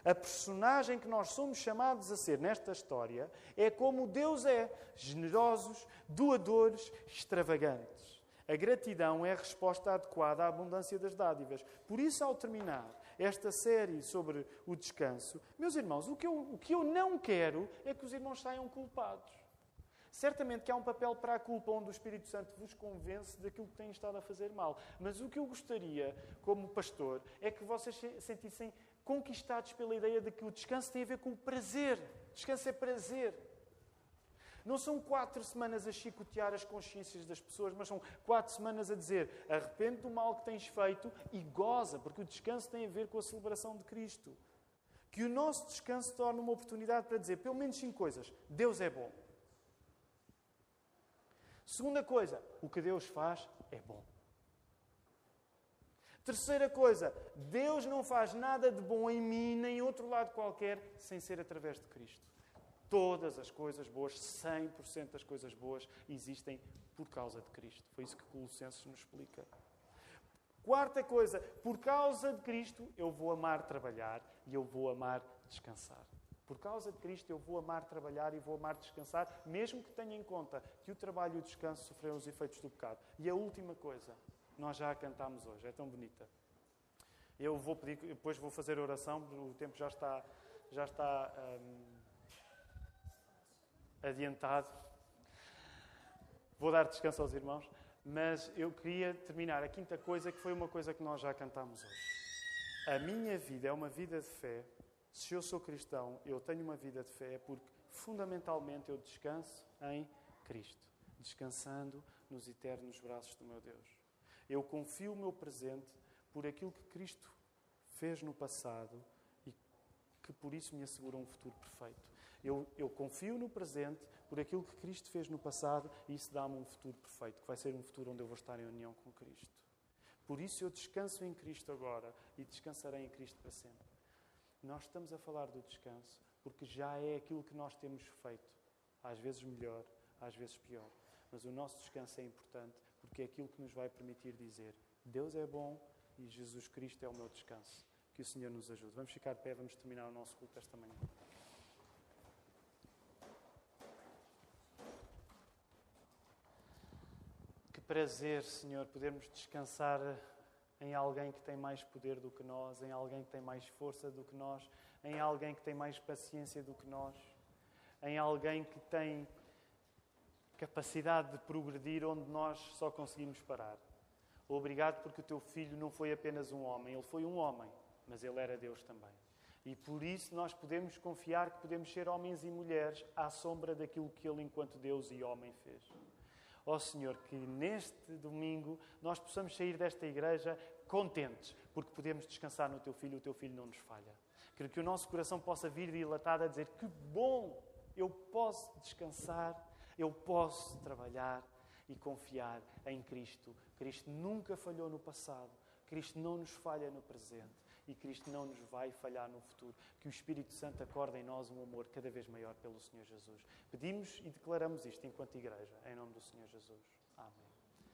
A personagem que nós somos chamados a ser nesta história é como Deus é: generosos, doadores, extravagantes. A gratidão é a resposta adequada à abundância das dádivas. Por isso, ao terminar esta série sobre o descanso, meus irmãos, o que eu, o que eu não quero é que os irmãos saiam culpados. Certamente que há um papel para a culpa onde o Espírito Santo vos convence daquilo que têm estado a fazer mal. Mas o que eu gostaria, como pastor, é que vocês se sentissem conquistados pela ideia de que o descanso tem a ver com o prazer. Descanso é prazer. Não são quatro semanas a chicotear as consciências das pessoas, mas são quatro semanas a dizer arrepende do mal que tens feito e goza, porque o descanso tem a ver com a celebração de Cristo. Que o nosso descanso torne uma oportunidade para dizer pelo menos cinco coisas. Deus é bom. Segunda coisa, o que Deus faz é bom. Terceira coisa, Deus não faz nada de bom em mim nem em outro lado qualquer sem ser através de Cristo. Todas as coisas boas, 100% das coisas boas, existem por causa de Cristo. Foi isso que Colossenses nos explica. Quarta coisa, por causa de Cristo eu vou amar trabalhar e eu vou amar descansar. Por causa de Cristo, eu vou amar trabalhar e vou amar descansar, mesmo que tenha em conta que o trabalho e o descanso sofreram os efeitos do pecado. E a última coisa, nós já a cantámos hoje, é tão bonita. Eu vou pedir, depois vou fazer oração, o tempo já está, já está hum, adiantado. Vou dar descanso aos irmãos, mas eu queria terminar a quinta coisa, que foi uma coisa que nós já cantámos hoje. A minha vida é uma vida de fé se eu sou cristão, eu tenho uma vida de fé, porque fundamentalmente eu descanso em Cristo, descansando nos eternos braços do meu Deus. Eu confio o meu presente por aquilo que Cristo fez no passado e que por isso me assegura um futuro perfeito. Eu, eu confio no presente por aquilo que Cristo fez no passado e isso dá-me um futuro perfeito, que vai ser um futuro onde eu vou estar em união com Cristo. Por isso eu descanso em Cristo agora e descansarei em Cristo para sempre. Nós estamos a falar do descanso porque já é aquilo que nós temos feito. Às vezes melhor, às vezes pior. Mas o nosso descanso é importante porque é aquilo que nos vai permitir dizer: Deus é bom e Jesus Cristo é o meu descanso. Que o Senhor nos ajude. Vamos ficar de pé, vamos terminar o nosso culto esta manhã. Que prazer, Senhor, podermos descansar em alguém que tem mais poder do que nós, em alguém que tem mais força do que nós, em alguém que tem mais paciência do que nós, em alguém que tem capacidade de progredir onde nós só conseguimos parar. Obrigado porque o teu filho não foi apenas um homem, ele foi um homem, mas ele era Deus também. E por isso nós podemos confiar que podemos ser homens e mulheres à sombra daquilo que ele, enquanto Deus e homem, fez. Ó oh, Senhor, que neste domingo nós possamos sair desta igreja contentes, porque podemos descansar no Teu Filho, o Teu Filho não nos falha. Que, que o nosso coração possa vir dilatado a dizer: Que bom, eu posso descansar, eu posso trabalhar e confiar em Cristo. Cristo nunca falhou no passado, Cristo não nos falha no presente e Cristo não nos vai falhar no futuro. Que o Espírito Santo acorde em nós um amor cada vez maior pelo Senhor Jesus. Pedimos e declaramos isto enquanto igreja, em nome do Senhor Jesus. Amém.